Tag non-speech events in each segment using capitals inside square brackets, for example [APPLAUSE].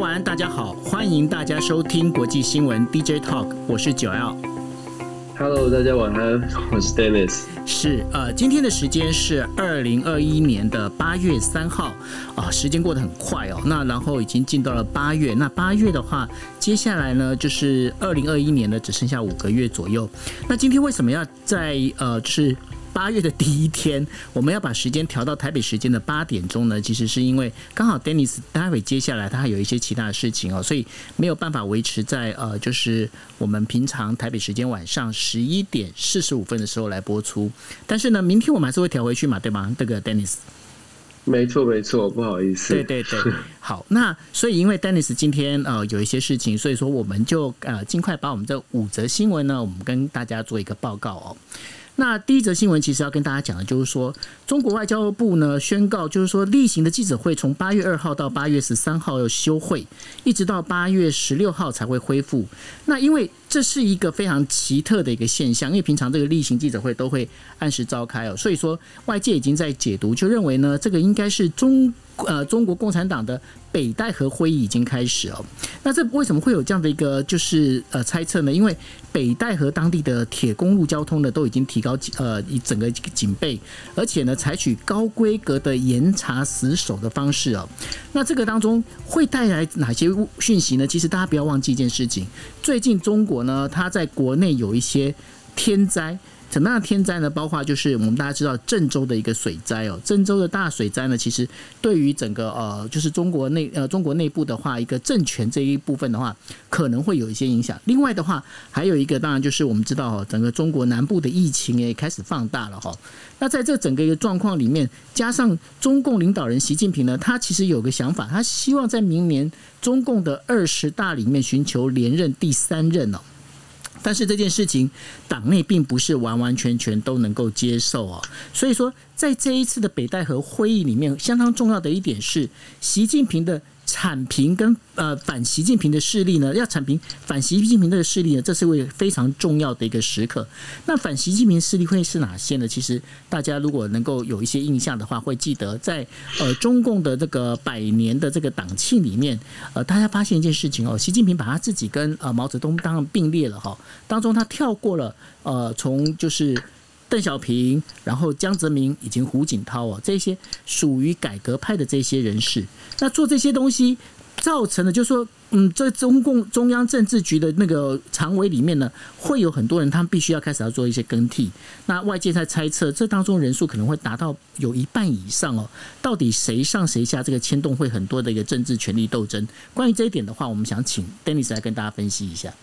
晚安，大家好，欢迎大家收听国际新闻 DJ Talk，我是九 L。Hello，大家晚安，[LAUGHS] 我是 Dennis。是呃，今天的时间是二零二一年的八月三号啊，时间过得很快哦。那然后已经进到了八月，那八月的话，接下来呢就是二零二一年呢只剩下五个月左右。那今天为什么要在呃就是？八月的第一天，我们要把时间调到台北时间的八点钟呢，其实是因为刚好 Dennis 待会接下来他还有一些其他的事情哦，所以没有办法维持在呃，就是我们平常台北时间晚上十一点四十五分的时候来播出。但是呢，明天我们还是会调回去嘛，对吗？这个 Dennis，没错没错，不好意思。对对对，好，那所以因为 Dennis 今天呃有一些事情，所以说我们就呃尽快把我们这五则新闻呢，我们跟大家做一个报告哦。那第一则新闻其实要跟大家讲的，就是说中国外交部呢宣告，就是说例行的记者会从八月二号到八月十三号要休会，一直到八月十六号才会恢复。那因为这是一个非常奇特的一个现象，因为平常这个例行记者会都会按时召开哦，所以说外界已经在解读，就认为呢这个应该是中。呃，中国共产党的北戴河会议已经开始哦。那这为什么会有这样的一个就是呃猜测呢？因为北戴河当地的铁公路交通呢都已经提高呃一整个警备，而且呢采取高规格的严查死守的方式哦。那这个当中会带来哪些讯息呢？其实大家不要忘记一件事情，最近中国呢它在国内有一些天灾。什么样的天灾呢？包括就是我们大家知道郑州的一个水灾哦，郑州的大水灾呢，其实对于整个呃，就是中国内呃中国内部的话，一个政权这一部分的话，可能会有一些影响。另外的话，还有一个当然就是我们知道哦，整个中国南部的疫情也开始放大了哈。那在这整个一个状况里面，加上中共领导人习近平呢，他其实有个想法，他希望在明年中共的二十大里面寻求连任第三任哦。但是这件事情，党内并不是完完全全都能够接受哦。所以说，在这一次的北戴河会议里面，相当重要的一点是，习近平的。铲平跟呃反习近平的势力呢，要铲平反习近平的势力呢，这是位非常重要的一个时刻。那反习近平势力会是哪些呢？其实大家如果能够有一些印象的话，会记得在呃中共的这个百年的这个党庆里面，呃，大家发现一件事情哦，习近平把他自己跟呃毛泽东当并列了哈，当中他跳过了呃从就是。邓小平，然后江泽民以及胡锦涛哦，这些属于改革派的这些人士，那做这些东西，造成的就是说，嗯，这中共中央政治局的那个常委里面呢，会有很多人，他们必须要开始要做一些更替。那外界在猜测，这当中人数可能会达到有一半以上哦。到底谁上谁下，这个牵动会很多的一个政治权力斗争。关于这一点的话，我们想请 Dennis 来跟大家分析一下。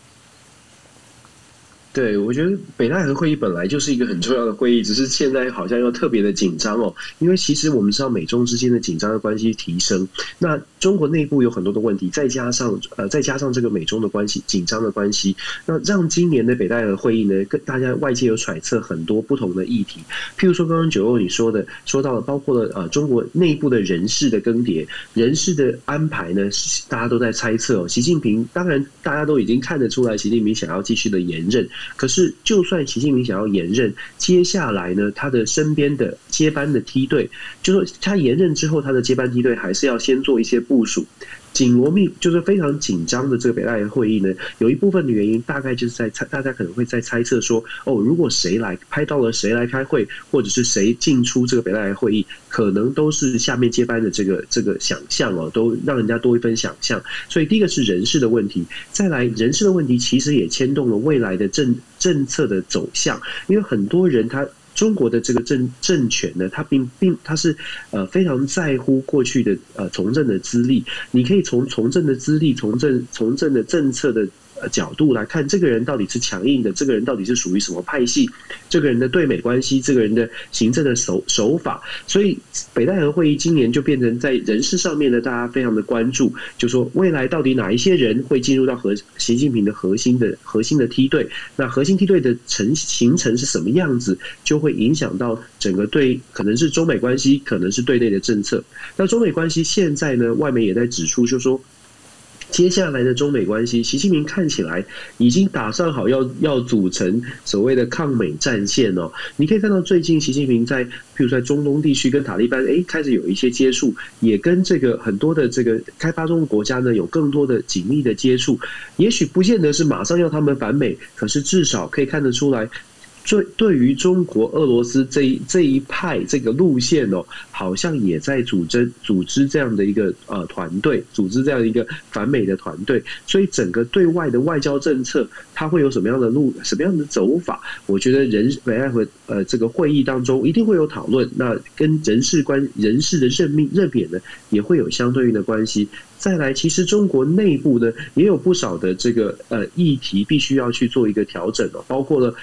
对，我觉得北戴河会议本来就是一个很重要的会议，只是现在好像又特别的紧张哦。因为其实我们知道美中之间的紧张的关系提升，那中国内部有很多的问题，再加上呃再加上这个美中的关系紧张的关系，那让今年的北戴河会议呢，跟大家外界有揣测很多不同的议题。譬如说刚刚九欧你说的，说到了包括了呃中国内部的人事的更迭、人事的安排呢，大家都在猜测哦。习近平当然大家都已经看得出来，习近平想要继续的延任。可是，就算习近平想要延任，接下来呢，他的身边的接班的梯队，就说他延任之后，他的接班梯队还是要先做一些部署。紧锣密就是非常紧张的这个北戴河会议呢，有一部分的原因大概就是在猜，大家可能会在猜测说，哦，如果谁来拍到了谁来开会，或者是谁进出这个北戴河会议，可能都是下面接班的这个这个想象哦，都让人家多一分想象。所以第一个是人事的问题，再来人事的问题，其实也牵动了未来的政政策的走向，因为很多人他。中国的这个政政权呢，它并并它是呃非常在乎过去的呃从政的资历，你可以从从政的资历、从政从政的政策的。角度来看，这个人到底是强硬的，这个人到底是属于什么派系？这个人的对美关系，这个人的行政的手手法，所以北戴河会议今年就变成在人事上面呢，大家非常的关注，就说未来到底哪一些人会进入到核习近平的核心的核心的梯队？那核心梯队的成形成是什么样子，就会影响到整个对可能是中美关系，可能是对内的政策。那中美关系现在呢，外媒也在指出，就说。接下来的中美关系，习近平看起来已经打算好要要组成所谓的抗美战线哦。你可以看到最近习近平在，譬如在中东地区跟塔利班哎开始有一些接触，也跟这个很多的这个开发中国家呢有更多的紧密的接触。也许不见得是马上要他们反美，可是至少可以看得出来。对，对于中国、俄罗斯这一这一派这个路线哦，好像也在组织组织这样的一个呃团队，组织这样一个反美的团队。所以整个对外的外交政策，它会有什么样的路、什么样的走法？我觉得人北爱和呃这个会议当中一定会有讨论。那跟人事关人事的任命任免呢，也会有相对应的关系。再来，其实中国内部呢也有不少的这个呃议题，必须要去做一个调整哦，包括了。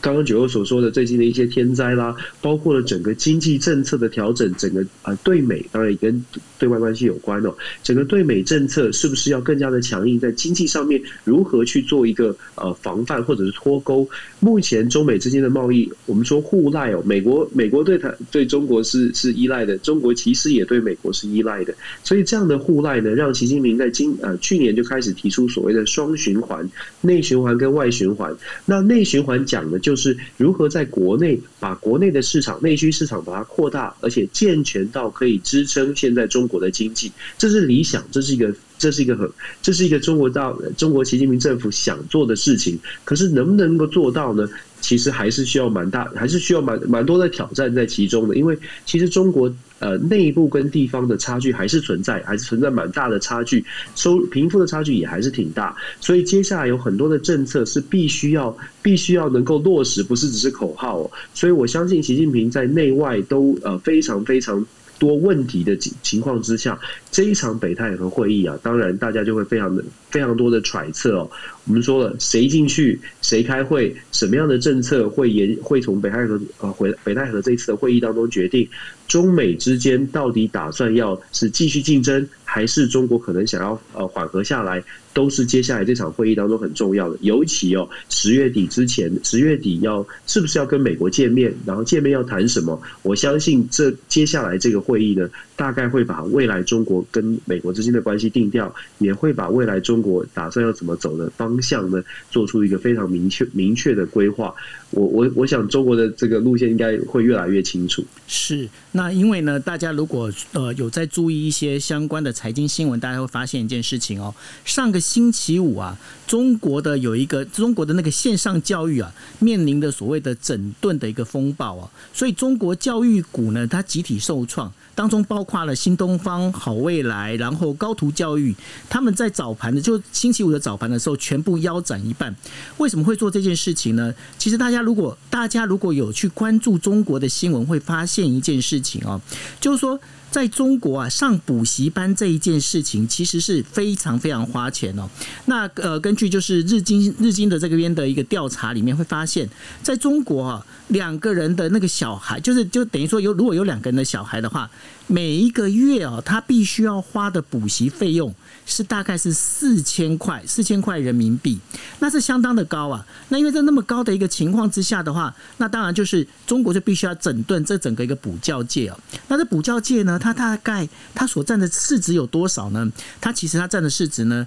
刚刚九欧所说的最近的一些天灾啦，包括了整个经济政策的调整，整个啊对美当然也跟对外关系有关哦。整个对美政策是不是要更加的强硬，在经济上面如何去做一个呃防范或者是脱钩？目前中美之间的贸易，我们说互赖哦，美国美国对它对中国是是依赖的，中国其实也对美国是依赖的，所以这样的互赖呢，让习近平在今呃去年就开始提出所谓的双循环，内循环跟外循环。那内循环讲的。就是如何在国内把国内的市场、内需市场把它扩大，而且健全到可以支撑现在中国的经济，这是理想，这是一个，这是一个很，这是一个中国到中国习近平政府想做的事情。可是能不能够做到呢？其实还是需要蛮大，还是需要蛮蛮多的挑战在其中的。因为其实中国呃内部跟地方的差距还是存在，还是存在蛮大的差距，收贫富的差距也还是挺大。所以接下来有很多的政策是必须要必须要能够落实，不是只是口号。所以我相信习近平在内外都呃非常非常。多问题的情情况之下，这一场北太和会议啊，当然大家就会非常的非常多的揣测哦。我们说了，谁进去，谁开会，什么样的政策会延会从北太和呃回北太和这一次的会议当中决定，中美之间到底打算要是继续竞争，还是中国可能想要呃缓和下来。都是接下来这场会议当中很重要的，尤其哦，十月底之前，十月底要是不是要跟美国见面，然后见面要谈什么？我相信这接下来这个会议呢，大概会把未来中国跟美国之间的关系定调，也会把未来中国打算要怎么走的方向呢，做出一个非常明确明确的规划。我我我想中国的这个路线应该会越来越清楚。是，那因为呢，大家如果呃有在注意一些相关的财经新闻，大家会发现一件事情哦，上个星期五啊，中国的有一个中国的那个线上教育啊，面临的所谓的整顿的一个风暴啊，所以中国教育股呢，它集体受创。当中包括了新东方、好未来，然后高途教育，他们在早盘的就星期五的早盘的时候，全部腰斩一半。为什么会做这件事情呢？其实大家如果大家如果有去关注中国的新闻，会发现一件事情哦，就是说。在中国啊，上补习班这一件事情其实是非常非常花钱哦。那呃，根据就是日经日经的这个边的一个调查里面会发现，在中国啊，两个人的那个小孩，就是就等于说有如果有两个人的小孩的话，每一个月哦，他必须要花的补习费用。是大概是四千块，四千块人民币，那是相当的高啊。那因为在那么高的一个情况之下的话，那当然就是中国就必须要整顿这整个一个补教界啊。那这补教界呢，它大概它所占的市值有多少呢？它其实它占的市值呢？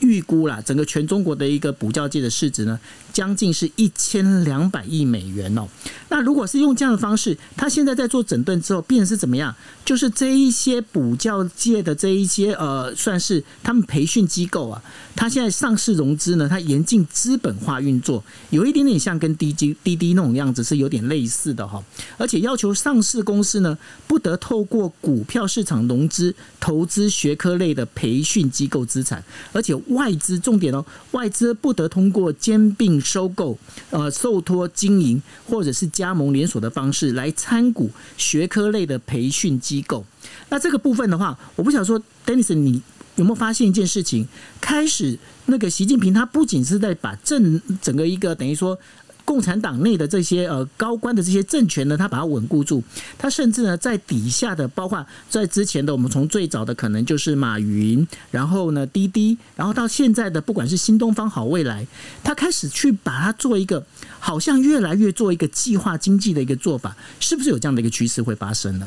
预估啦，整个全中国的一个补教界的市值呢，将近是一千两百亿美元哦。那如果是用这样的方式，他现在在做整顿之后，变成是怎么样？就是这一些补教界的这一些呃，算是他们培训机构啊，他现在上市融资呢，他严禁资本化运作，有一点点像跟滴滴滴滴那种样子是有点类似的哈。而且要求上市公司呢，不得透过股票市场融资投资学科类的培训机构资产，而且外资重点哦，外资不得通过兼并收购、呃受托经营或者是加盟连锁的方式来参股学科类的培训机构。那这个部分的话，我不想说，Dennis，你有没有发现一件事情？开始那个习近平他不仅是在把政整个一个等于说。共产党内的这些呃高官的这些政权呢，他把它稳固住。他甚至呢，在底下的，包括在之前的，我们从最早的可能就是马云，然后呢滴滴，然后到现在的不管是新东方好未来，他开始去把它做一个，好像越来越做一个计划经济的一个做法，是不是有这样的一个趋势会发生呢？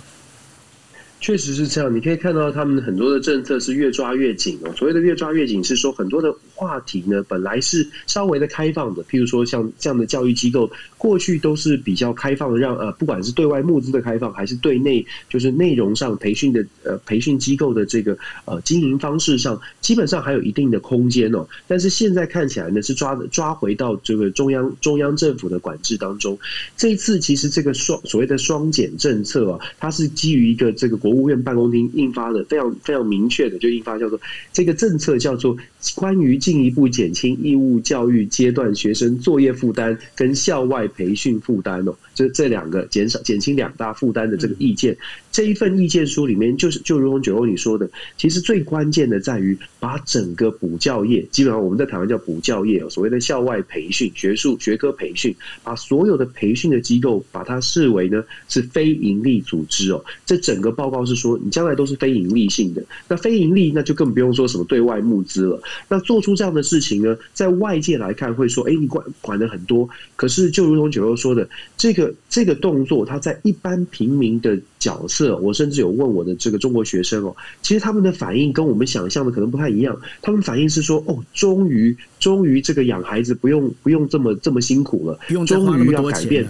确实是这样，你可以看到他们很多的政策是越抓越紧哦。所谓的越抓越紧，是说很多的话题呢，本来是稍微的开放的，譬如说像这样的教育机构，过去都是比较开放的，让呃，不管是对外募资的开放，还是对内就是内容上培训的呃培训机构的这个呃经营方式上，基本上还有一定的空间哦。但是现在看起来呢，是抓抓回到这个中央中央政府的管制当中。这一次其实这个双所谓的双减政策啊，它是基于一个这个国。务院办公厅印发的非常非常明确的，就印发叫做这个政策叫做关于进一步减轻义务教育阶段学生作业负担跟校外培训负担哦，就这两个减少减轻两大负担的这个意见。这一份意见书里面，就是就如同九欧你说的，其实最关键的在于把整个补教业，基本上我们在台湾叫补教业，所谓的校外培训、学术学科培训，把所有的培训的机构把它视为呢是非营利组织哦。这整个报告是说，你将来都是非盈利性的。那非盈利，那就更不用说什么对外募资了。那做出这样的事情呢，在外界来看会说，哎，你管管的很多。可是就如同九欧说的，这个这个动作，它在一般平民的。角色，我甚至有问我的这个中国学生哦，其实他们的反应跟我们想象的可能不太一样。他们反应是说，哦，终于，终于这个养孩子不用不用这么这么辛苦了，终于要改变。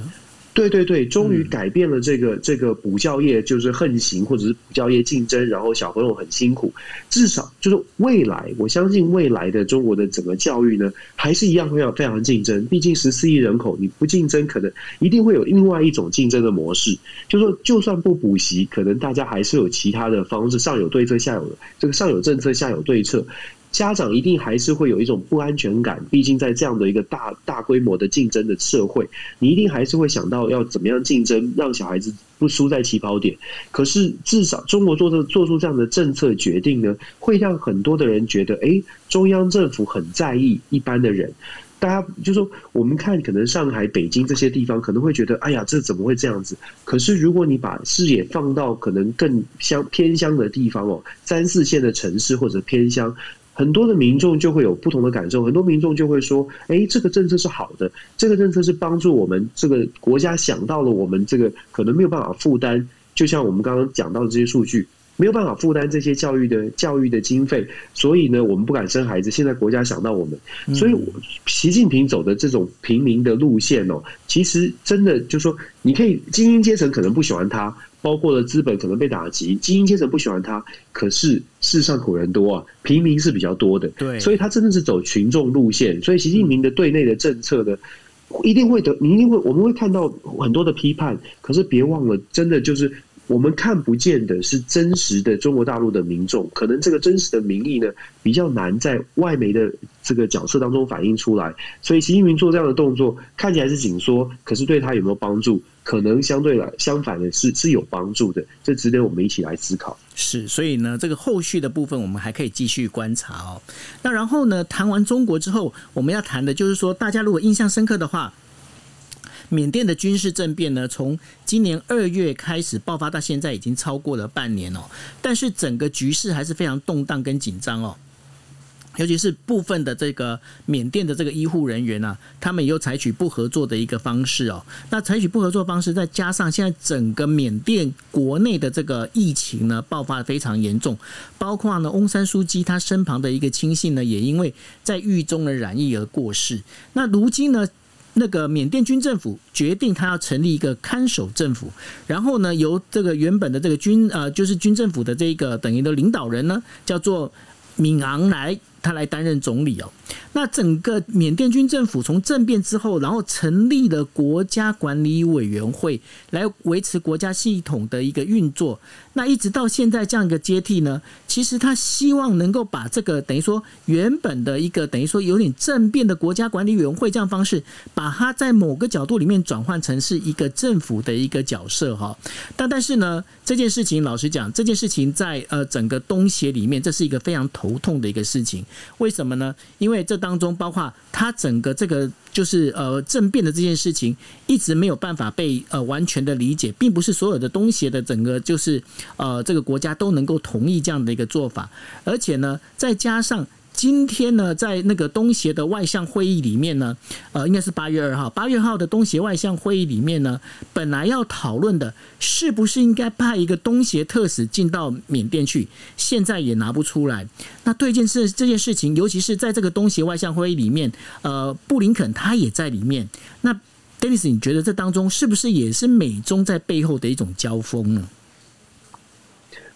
对对对，终于改变了这个这个补教业就是横行，或者是补教业竞争，然后小朋友很辛苦。至少就是未来，我相信未来的中国的整个教育呢，还是一样会要非常竞争。毕竟十四亿人口，你不竞争，可能一定会有另外一种竞争的模式。就说就算不补习，可能大家还是有其他的方式，上有对策，下有这个上有政策，下有对策。家长一定还是会有一种不安全感，毕竟在这样的一个大大规模的竞争的社会，你一定还是会想到要怎么样竞争，让小孩子不输在起跑点。可是至少中国做这做出这样的政策决定呢，会让很多的人觉得，哎，中央政府很在意一般的人。大家就说，我们看可能上海、北京这些地方可能会觉得，哎呀，这怎么会这样子？可是如果你把视野放到可能更乡偏乡的地方哦，三四线的城市或者偏乡。很多的民众就会有不同的感受，很多民众就会说：“哎，这个政策是好的，这个政策是帮助我们这个国家想到了我们这个可能没有办法负担，就像我们刚刚讲到的这些数据，没有办法负担这些教育的教育的经费，所以呢，我们不敢生孩子。现在国家想到我们，所以习近平走的这种平民的路线哦，其实真的就是说，你可以精英阶层可能不喜欢他。”包括了资本可能被打击，精英阶层不喜欢他，可是世上苦人多啊，平民是比较多的，对，所以他真的是走群众路线。所以习近平的对内的政策呢，一定会得，你一定会，我们会看到很多的批判。可是别忘了，真的就是我们看不见的是真实的中国大陆的民众，可能这个真实的民意呢，比较难在外媒的这个角色当中反映出来。所以习近平做这样的动作，看起来是紧缩，可是对他有没有帮助？可能相对来相反的是是有帮助的，这值得我们一起来思考。是，所以呢，这个后续的部分我们还可以继续观察哦。那然后呢，谈完中国之后，我们要谈的就是说，大家如果印象深刻的话，缅甸的军事政变呢，从今年二月开始爆发到现在，已经超过了半年哦。但是整个局势还是非常动荡跟紧张哦。尤其是部分的这个缅甸的这个医护人员呢，他们又采取不合作的一个方式哦。那采取不合作方式，再加上现在整个缅甸国内的这个疫情呢，爆发的非常严重，包括呢翁山书记他身旁的一个亲信呢，也因为在狱中的染疫而过世。那如今呢，那个缅甸军政府决定他要成立一个看守政府，然后呢，由这个原本的这个军呃，就是军政府的这个等于的领导人呢，叫做敏昂莱。他来担任总理哦。那整个缅甸军政府从政变之后，然后成立了国家管理委员会来维持国家系统的一个运作。那一直到现在这样一个接替呢，其实他希望能够把这个等于说原本的一个等于说有点政变的国家管理委员会这样方式，把它在某个角度里面转换成是一个政府的一个角色哈。但但是呢，这件事情老实讲，这件事情在呃整个东协里面，这是一个非常头痛的一个事情。为什么呢？因为这当中包括他整个这个就是呃政变的这件事情，一直没有办法被呃完全的理解，并不是所有的东西的整个就是呃这个国家都能够同意这样的一个做法，而且呢，再加上今天呢，在那个东协的外相会议里面呢，呃，应该是八月二号，八月号的东协外相会议里面呢，本来要讨论的是不是应该派一个东协特使进到缅甸去，现在也拿不出来。那对这件事这件事情，尤其是在这个东协外相会议里面，呃，布林肯他也在里面。那 Dennis，你觉得这当中是不是也是美中在背后的一种交锋呢？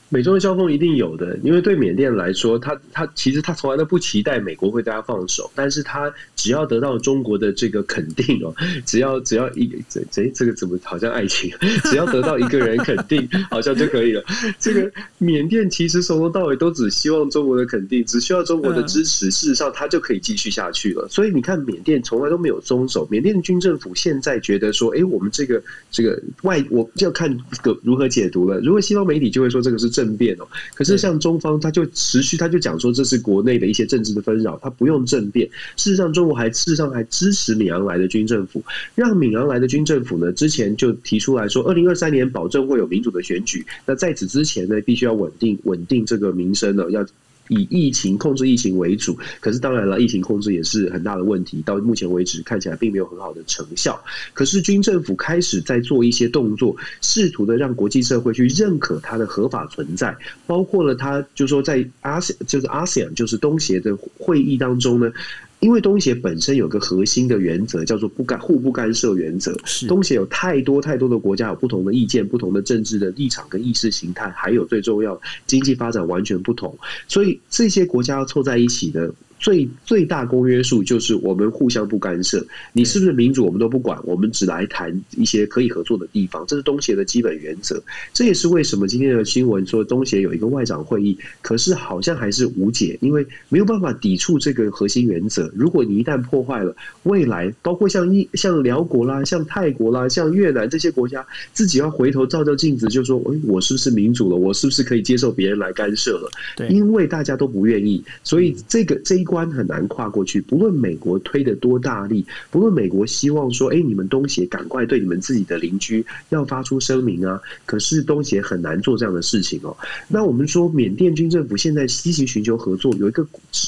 美中的交锋一定有的，因为对缅甸来说，他他其实他从来都不期待美国会对他放手，但是他只要得到中国的这个肯定哦，[LAUGHS] 只要只要一这这这个怎么好像爱情，[LAUGHS] 只要得到一个人肯定，好像就可以了。[LAUGHS] 这个缅甸其实从头到尾都只希望中国的肯定，只需要中国的支持，事实上他就可以继续下去了。所以你看，缅甸从来都没有松手。缅甸的军政府现在觉得说，哎，我们这个这个外，我就要看个如何解读了。如果西方媒体就会说这个是。政变哦，可是像中方，他就持续，他就讲说这是国内的一些政治的纷扰，他不用政变。事实上，中国还事实上还支持敏昂莱的军政府，让敏昂莱的军政府呢，之前就提出来说，二零二三年保证会有民主的选举。那在此之前呢，必须要稳定稳定这个民生呢，要。以疫情控制疫情为主，可是当然了，疫情控制也是很大的问题。到目前为止，看起来并没有很好的成效。可是军政府开始在做一些动作，试图的让国际社会去认可它的合法存在，包括了它就说在阿就是阿 s e a n 就是东协的会议当中呢。因为东协本身有个核心的原则，叫做不干互不干涉原则。东协有太多太多的国家有不同的意见、不同的政治的立场跟意识形态，还有最重要，经济发展完全不同，所以这些国家要凑在一起的。最最大公约数就是我们互相不干涉，你是不是民主我们都不管，我们只来谈一些可以合作的地方，这是东协的基本原则。这也是为什么今天的新闻说东协有一个外长会议，可是好像还是无解，因为没有办法抵触这个核心原则。如果你一旦破坏了，未来包括像一像辽国啦、像泰国啦、像越南这些国家，自己要回头照照镜子，就说：哎，我是不是民主了？我是不是可以接受别人来干涉了？对，因为大家都不愿意，所以这个这一。关很难跨过去，不论美国推的多大力，不论美国希望说，哎，你们东协赶快对你们自己的邻居要发出声明啊，可是东协很难做这样的事情哦。那我们说，缅甸军政府现在积极寻求合作，有一个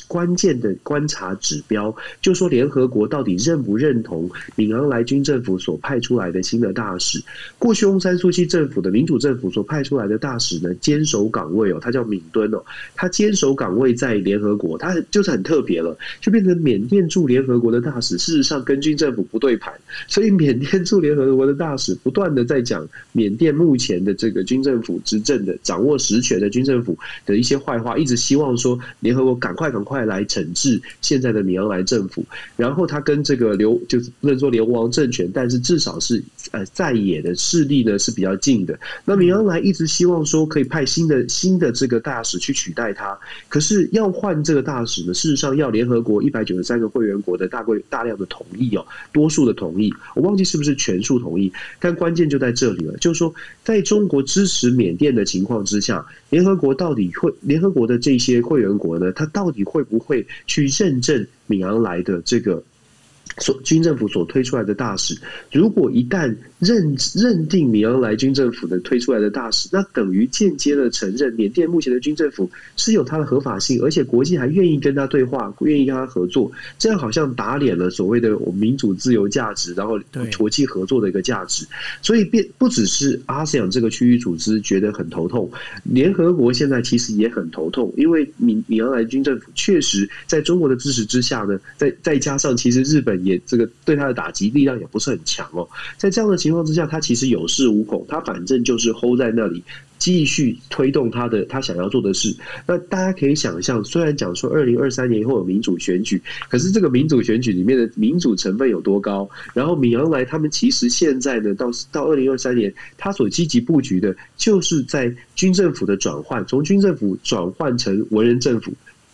关键的观察指标，就说联合国到底认不认同敏昂莱军政府所派出来的新的大使？过去翁山苏西政府的民主政府所派出来的大使呢，坚守岗位哦，他叫敏敦哦，他坚守岗位在联合国，他就是很。特别了，就变成缅甸驻联合国的大使，事实上跟军政府不对盘，所以缅甸驻联合国的大使不断的在讲缅甸目前的这个军政府执政的掌握实权的军政府的一些坏话，一直希望说联合国赶快赶快来惩治现在的米昂莱政府。然后他跟这个流就是不能说流亡政权，但是至少是呃在野的势力呢是比较近的。那米昂莱一直希望说可以派新的新的这个大使去取代他，可是要换这个大使呢，事实上要联合国一百九十三个会员国的大规大量的同意哦，多数的同意，我忘记是不是全数同意，但关键就在这里了，就是说，在中国支持缅甸的情况之下，联合国到底会，联合国的这些会员国呢，他到底会不会去认证米昂莱的这个所军政府所推出来的大使？如果一旦认认定米昂莱军政府的推出来的大使，那等于间接的承认缅甸目前的军政府是有它的合法性，而且国际还愿意跟他对话，愿意跟他合作，这样好像打脸了所谓的我民主自由价值，然后国际合作的一个价值。所以变不只是阿斯扬这个区域组织觉得很头痛，联合国现在其实也很头痛，因为米米昂莱军政府确实在中国的支持之下呢，再再加上其实日本也这个对他的打击力量也不是很强哦，在这样的情。况之下，他其实有恃无恐，他反正就是 hold 在那里，继续推动他的他想要做的事。那大家可以想象，虽然讲说二零二三年以后有民主选举，可是这个民主选举里面的民主成分有多高？然后米昂莱他们其实现在呢，到到二零二三年，他所积极布局的就是在军政府的转换，从军政府转换成文人政府。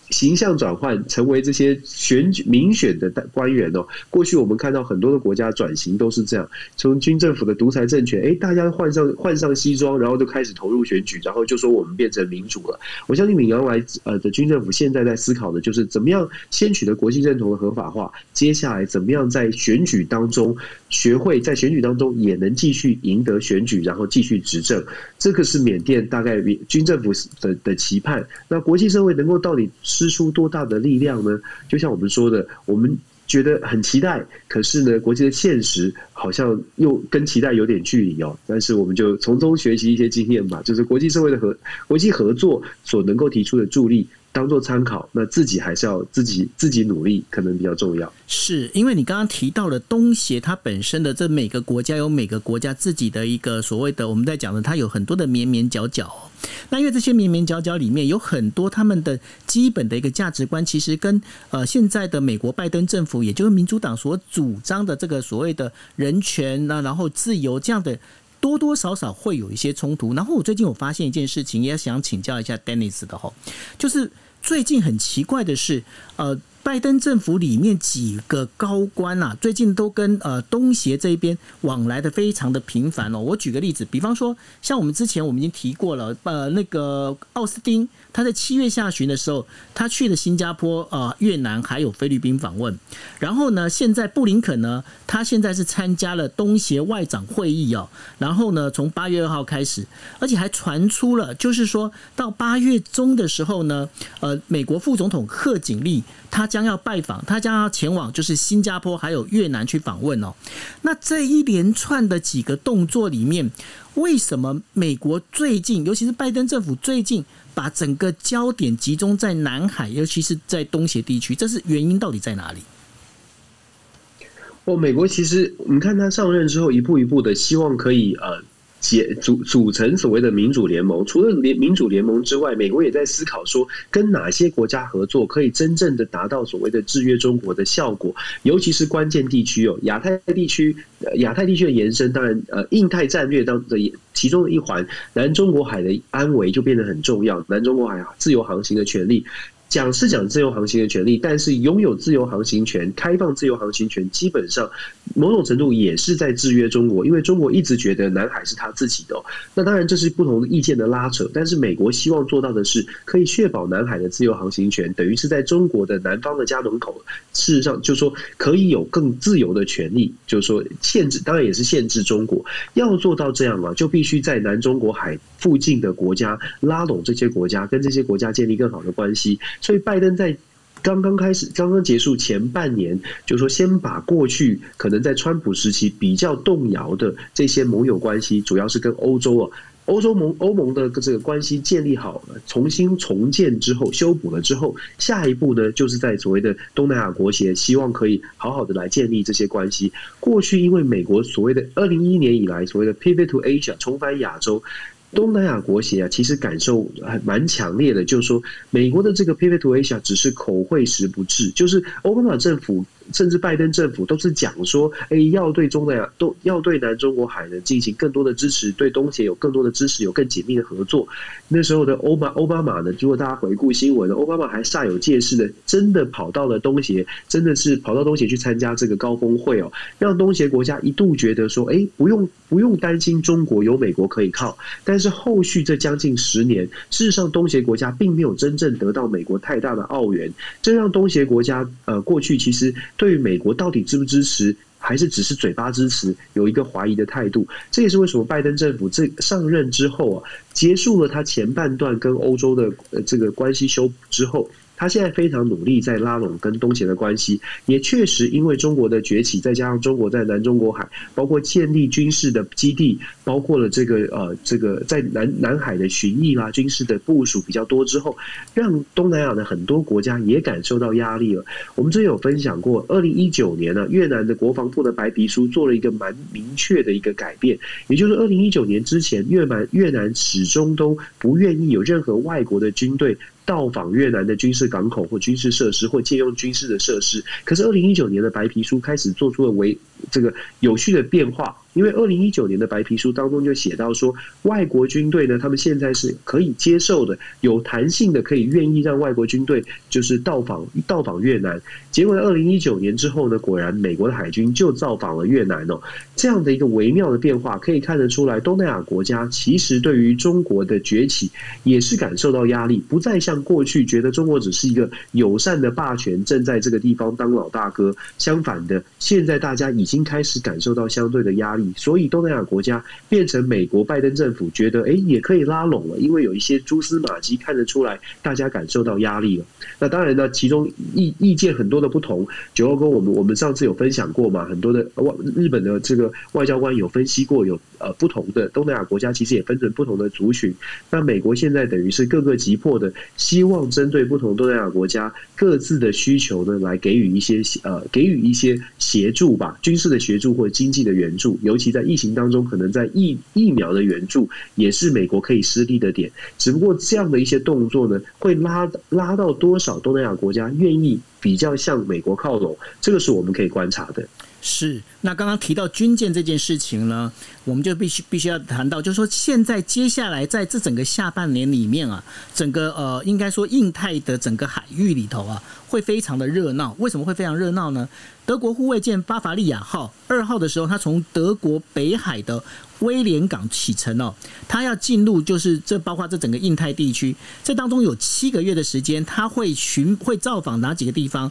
形象转换成为这些选举民选的官员哦。过去我们看到很多的国家转型都是这样，从军政府的独裁政权，哎，大家换上换上西装，然后就开始投入选举，然后就说我们变成民主了。我相信闽阳来呃的军政府现在在思考的就是怎么样先取得国际认同的合法化，接下来怎么样在选举当中学会在选举当中也能继续赢得选举，然后继续执政。这个是缅甸大概军政府的的期盼。那国际社会能够到底施出多大的力量呢？就像我们说的，我们。觉得很期待，可是呢，国际的现实好像又跟期待有点距离哦。但是我们就从中学习一些经验吧，就是国际社会的合国际合作所能够提出的助力。当做参考，那自己还是要自己自己努力，可能比较重要。是因为你刚刚提到了东协，它本身的这每个国家有每个国家自己的一个所谓的我们在讲的，它有很多的绵绵角角。那因为这些绵绵角角里面有很多他们的基本的一个价值观，其实跟呃现在的美国拜登政府，也就是民主党所主张的这个所谓的人权啊，然后自由这样的。多多少少会有一些冲突。然后我最近我发现一件事情，也想请教一下 Dennis 的哈，就是最近很奇怪的是，呃。拜登政府里面几个高官啊，最近都跟呃东协这边往来的非常的频繁哦。我举个例子，比方说，像我们之前我们已经提过了，呃，那个奥斯汀他在七月下旬的时候，他去了新加坡、呃越南还有菲律宾访问。然后呢，现在布林肯呢，他现在是参加了东协外长会议哦。然后呢，从八月二号开始，而且还传出了，就是说到八月中的时候呢，呃，美国副总统贺锦丽他将将要拜访，他将要前往就是新加坡还有越南去访问哦。那这一连串的几个动作里面，为什么美国最近，尤其是拜登政府最近把整个焦点集中在南海，尤其是在东协地区？这是原因到底在哪里？哦，美国其实你看他上任之后，一步一步的希望可以呃。结组组成所谓的民主联盟，除了联民主联盟之外，美国也在思考说，跟哪些国家合作可以真正的达到所谓的制约中国的效果，尤其是关键地区哦，亚太地区，亚太地区的延伸，当然呃，印太战略当的其中的一环，南中国海的安危就变得很重要，南中国海自由航行的权利。讲是讲自由航行的权利，但是拥有自由航行权、开放自由航行权，基本上某种程度也是在制约中国，因为中国一直觉得南海是他自己的。那当然这是不同意见的拉扯，但是美国希望做到的是，可以确保南海的自由航行权，等于是在中国的南方的家门口，事实上就说可以有更自由的权利，就是说限制，当然也是限制中国。要做到这样啊，就必须在南中国海附近的国家拉拢这些国家，跟这些国家建立更好的关系。所以拜登在刚刚开始、刚刚结束前半年，就说先把过去可能在川普时期比较动摇的这些盟友关系，主要是跟欧洲啊、欧洲盟、欧盟的这个关系建立好了，重新重建之后、修补了之后，下一步呢，就是在所谓的东南亚国协，希望可以好好的来建立这些关系。过去因为美国所谓的二零一一年以来所谓的 Pivot to Asia 重返亚洲。东南亚国协啊，其实感受还蛮强烈的，就是说，美国的这个 pivot to Asia 只是口惠实不至，就是奥巴马政府。甚至拜登政府都是讲说，哎，要对中南亚都要对南中国海呢进行更多的支持，对东协有更多的支持，有更紧密的合作。那时候的欧巴奥巴马呢，如果大家回顾新闻，奥巴马还煞有介事的，真的跑到了东协，真的是跑到东协去参加这个高峰会哦，让东协国家一度觉得说，哎，不用不用担心中国有美国可以靠。但是后续这将近十年，事实上东协国家并没有真正得到美国太大的澳元，这让东协国家呃过去其实。对于美国到底支不支持，还是只是嘴巴支持，有一个怀疑的态度。这也是为什么拜登政府这上任之后啊，结束了他前半段跟欧洲的这个关系修补之后。他现在非常努力在拉拢跟东协的关系，也确实因为中国的崛起，再加上中国在南中国海，包括建立军事的基地，包括了这个呃这个在南南海的巡弋啦、军事的部署比较多之后，让东南亚的很多国家也感受到压力了。我们之前有分享过，二零一九年呢，越南的国防部的白皮书做了一个蛮明确的一个改变，也就是二零一九年之前，越南越南始终都不愿意有任何外国的军队。到访越南的军事港口或军事设施，或借用军事的设施。可是，二零一九年的白皮书开始做出了为这个有序的变化。因为二零一九年的白皮书当中就写到说，外国军队呢，他们现在是可以接受的，有弹性的，可以愿意让外国军队就是到访到访越南。结果二零一九年之后呢，果然美国的海军就造访了越南哦，这样的一个微妙的变化，可以看得出来，东南亚国家其实对于中国的崛起也是感受到压力，不再像过去觉得中国只是一个友善的霸权，正在这个地方当老大哥。相反的，现在大家已已经开始感受到相对的压力，所以东南亚国家变成美国拜登政府觉得，哎，也可以拉拢了，因为有一些蛛丝马迹看得出来，大家感受到压力了。那当然呢，其中意意见很多的不同，九号跟我们我们上次有分享过嘛，很多的外日本的这个外交官有分析过，有呃不同的东南亚国家其实也分成不同的族群。那美国现在等于是各个急迫的，希望针对不同东南亚国家各自的需求呢，来给予一些呃给予一些协助吧，军事的协助或者经济的援助，尤其在疫情当中，可能在疫疫苗的援助也是美国可以施力的点。只不过这样的一些动作呢，会拉拉到多少东南亚国家愿意比较向美国靠拢，这个是我们可以观察的。是，那刚刚提到军舰这件事情呢，我们就必须必须要谈到，就是说现在接下来在这整个下半年里面啊，整个呃，应该说印太的整个海域里头啊，会非常的热闹。为什么会非常热闹呢？德国护卫舰巴伐利亚号二号的时候，它从德国北海的威廉港启程哦，它要进入就是这包括这整个印太地区，这当中有七个月的时间，它会巡会造访哪几个地方？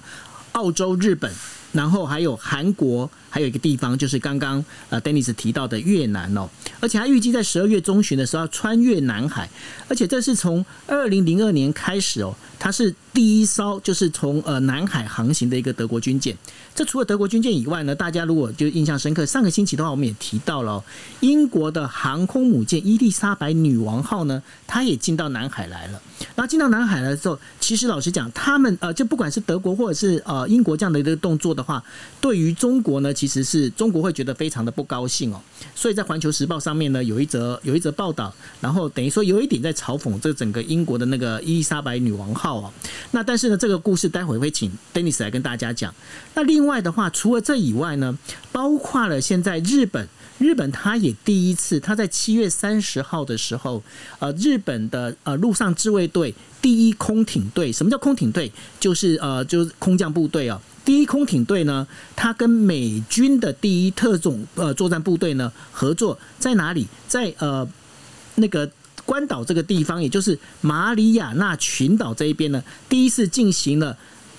澳洲、日本。然后还有韩国，还有一个地方就是刚刚呃 d e n i s 提到的越南哦，而且他预计在十二月中旬的时候要穿越南海，而且这是从二零零二年开始哦，它是第一艘就是从呃南海航行的一个德国军舰。这除了德国军舰以外呢，大家如果就印象深刻，上个星期的话我们也提到了英国的航空母舰伊丽莎白女王号呢，它也进到南海来了。然后进到南海来的时候，其实老实讲，他们呃，就不管是德国或者是呃英国这样的一个动作的话，对于中国呢，其实是中国会觉得非常的不高兴哦。所以在《环球时报》上面呢，有一则有一则报道，然后等于说有一点在嘲讽这整个英国的那个伊丽莎白女王号哦。那但是呢，这个故事待会会请 Dennis 来跟大家讲。那另外的话，除了这以外呢，包括了现在日本。日本他也第一次，他在七月三十号的时候，呃，日本的呃陆上自卫队第一空挺队，什么叫空挺队？就是呃，就是空降部队哦。第一空挺队呢，它跟美军的第一特种呃作战部队呢合作，在哪里？在呃那个关岛这个地方，也就是马里亚纳群岛这一边呢，第一次进行了。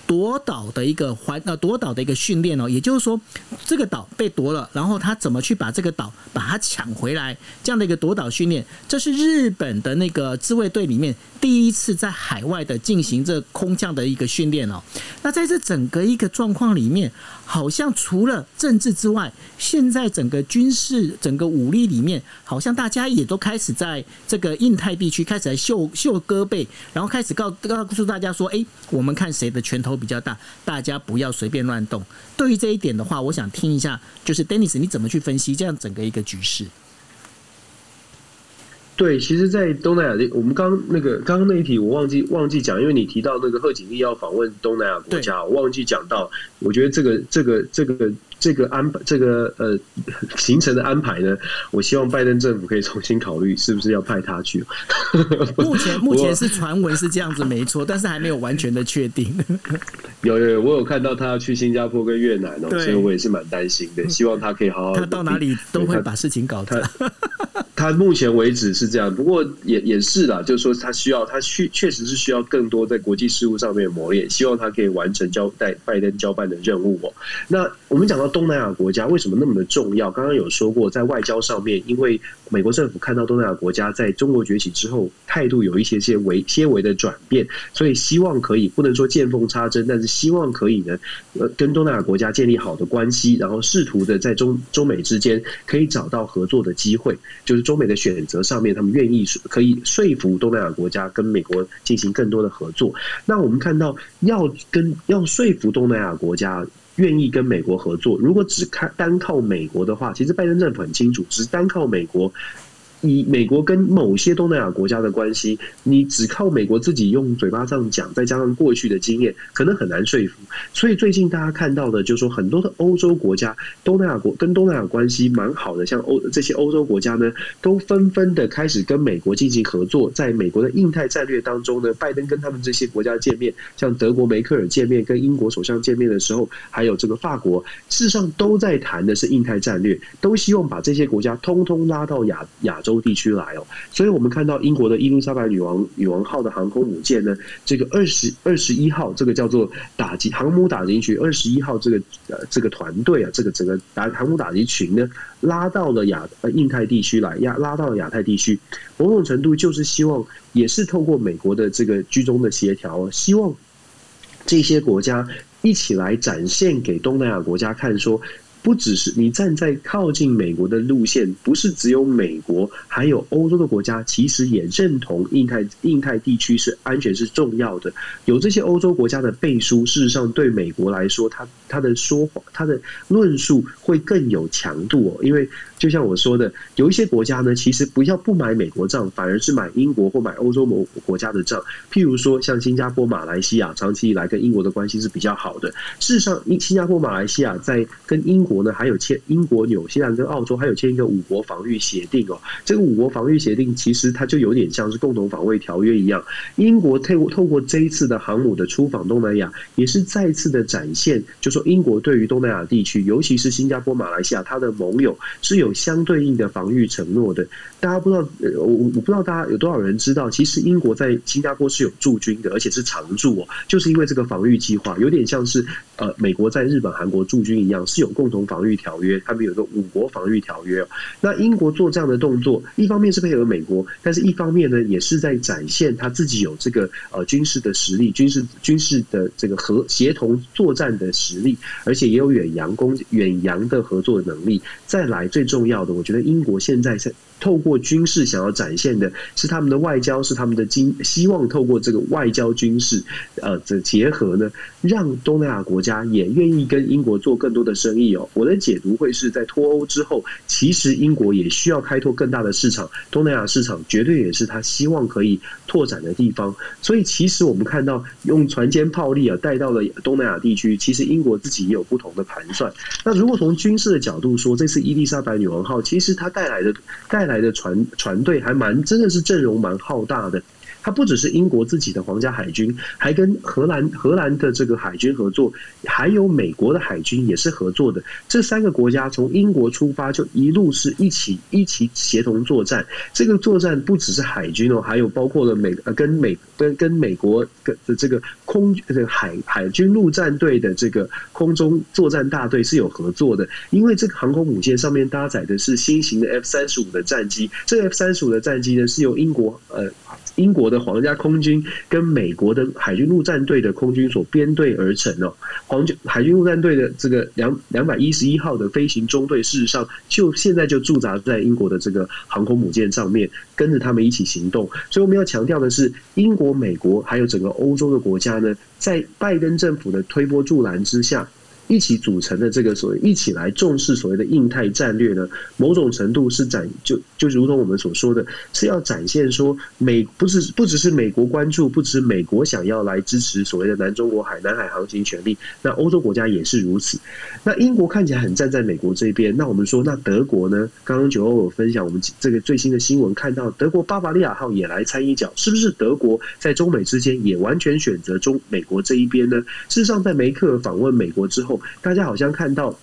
夺岛的一个环呃夺岛的一个训练哦，也就是说这个岛被夺了，然后他怎么去把这个岛把它抢回来？这样的一个夺岛训练，这是日本的那个自卫队里面第一次在海外的进行这空降的一个训练哦。那在这整个一个状况里面，好像除了政治之外，现在整个军事整个武力里面，好像大家也都开始在这个印太地区开始在秀秀胳膊，然后开始告告诉大家说：“哎，我们看谁的拳头。”比较大，大家不要随便乱动。对于这一点的话，我想听一下，就是 Dennis，你怎么去分析这样整个一个局势？对，其实，在东南亚，我们刚那个刚刚那一题我忘记忘记讲，因为你提到那个贺锦丽要访问东南亚国家，我忘记讲到。我觉得这个这个这个这个安排，这个呃 [LAUGHS] 行程的安排呢，我希望拜登政府可以重新考虑，是不是要派他去。[LAUGHS] 目前目前是传闻是这样子，没错，但是还没有完全的确定。[LAUGHS] 有有，我有看到他要去新加坡跟越南哦，所以我也是蛮担心的。希望他可以好好。他到哪里都会把事情搞他。他目前为止是这样，不过也也是啦，就是说他需要，他需确实是需要更多在国际事务上面磨练，希望他可以完成交代拜登交办的任务哦。那我们讲到东南亚国家为什么那么的重要？刚刚有说过，在外交上面，因为美国政府看到东南亚国家在中国崛起之后，态度有一些些微些微的转变，所以希望可以不能说见缝插针，但是希望可以呢，呃，跟东南亚国家建立好的关系，然后试图的在中中美之间可以找到合作的机会，就是。中美的选择上面，他们愿意可以说服东南亚国家跟美国进行更多的合作。那我们看到，要跟要说服东南亚国家愿意跟美国合作，如果只看单靠美国的话，其实拜登政府很清楚，只是单靠美国以美国跟某些东南亚国家的关系，你只靠美国自己用嘴巴上讲，再加上过去的经验，可能很难说服。所以最近大家看到的，就是说很多的欧洲国家，东南亚国跟东南亚关系蛮好的，像欧这些欧洲国家呢，都纷纷的开始跟美国进行合作。在美国的印太战略当中呢，拜登跟他们这些国家见面，像德国梅克尔见面，跟英国首相见面的时候，还有这个法国，事实上都在谈的是印太战略，都希望把这些国家通通拉到亚亚洲。洲地区来哦，所以我们看到英国的伊丽莎白女王女王号的航空母舰呢，这个二十二十一号这个叫做打击航母打击群二十一号这个呃这个团队啊，这个整个打航母打击群呢，拉到了亚呃印太地区来，亚拉到了亚太地区，某种程度就是希望也是透过美国的这个居中的协调，希望这些国家一起来展现给东南亚国家看说。不只是你站在靠近美国的路线，不是只有美国，还有欧洲的国家，其实也认同印太印太地区是安全是重要的。有这些欧洲国家的背书，事实上对美国来说，他他的说谎，他的论述会更有强度哦。因为就像我说的，有一些国家呢，其实不要不买美国账，反而是买英国或买欧洲某国家的账。譬如说，像新加坡、马来西亚，长期以来跟英国的关系是比较好的。事实上，新加坡、马来西亚在跟英国。呢，还有签英国、纽西兰跟澳洲，还有签一个五国防御协定哦。这个五国防御协定其实它就有点像是共同防卫条约一样。英国透过透过这一次的航母的出访东南亚，也是再次的展现，就说英国对于东南亚地区，尤其是新加坡、马来西亚，它的盟友是有相对应的防御承诺的。大家不知道，我我不知道大家有多少人知道，其实英国在新加坡是有驻军的，而且是常驻哦，就是因为这个防御计划，有点像是呃美国在日本、韩国驻军一样，是有共同。防御条约，他们有个五国防御条约。那英国做这样的动作，一方面是配合美国，但是一方面呢，也是在展现他自己有这个呃军事的实力，军事军事的这个和协同作战的实力，而且也有远洋攻远洋的合作能力。再来最重要的，我觉得英国现在在。透过军事想要展现的是他们的外交，是他们的经希望透过这个外交军事呃的结合呢，让东南亚国家也愿意跟英国做更多的生意哦。我的解读会是在脱欧之后，其实英国也需要开拓更大的市场，东南亚市场绝对也是他希望可以拓展的地方。所以其实我们看到用船坚炮利啊带到了东南亚地区，其实英国自己也有不同的盘算。那如果从军事的角度说，这次伊丽莎白女王号其实它带来的带来的船船队还蛮真的是阵容蛮浩大的。它不只是英国自己的皇家海军，还跟荷兰荷兰的这个海军合作，还有美国的海军也是合作的。这三个国家从英国出发就一路是一起一起协同作战。这个作战不只是海军哦，还有包括了美呃跟美跟跟美国的这个空这个海海军陆战队的这个空中作战大队是有合作的。因为这个航空母舰上面搭载的是新型的 F 三十五的战机，这 F 三十五的战机呢是由英国呃。英国的皇家空军跟美国的海军陆战队的空军所编队而成哦，皇军海军陆战队的这个两两百一十一号的飞行中队，事实上就现在就驻扎在英国的这个航空母舰上面，跟着他们一起行动。所以我们要强调的是，英国、美国还有整个欧洲的国家呢，在拜登政府的推波助澜之下。一起组成的这个所谓一起来重视所谓的印太战略呢，某种程度是展就就如同我们所说的，是要展现说美不是不只是美国关注，不只是美国想要来支持所谓的南中国海南海航行权利，那欧洲国家也是如此。那英国看起来很站在美国这边，那我们说那德国呢？刚刚九欧有分享我们这个最新的新闻，看到德国巴伐利亚号也来参一脚，是不是德国在中美之间也完全选择中美国这一边呢？事实上，在梅克尔访问美国之后。大家好像看到，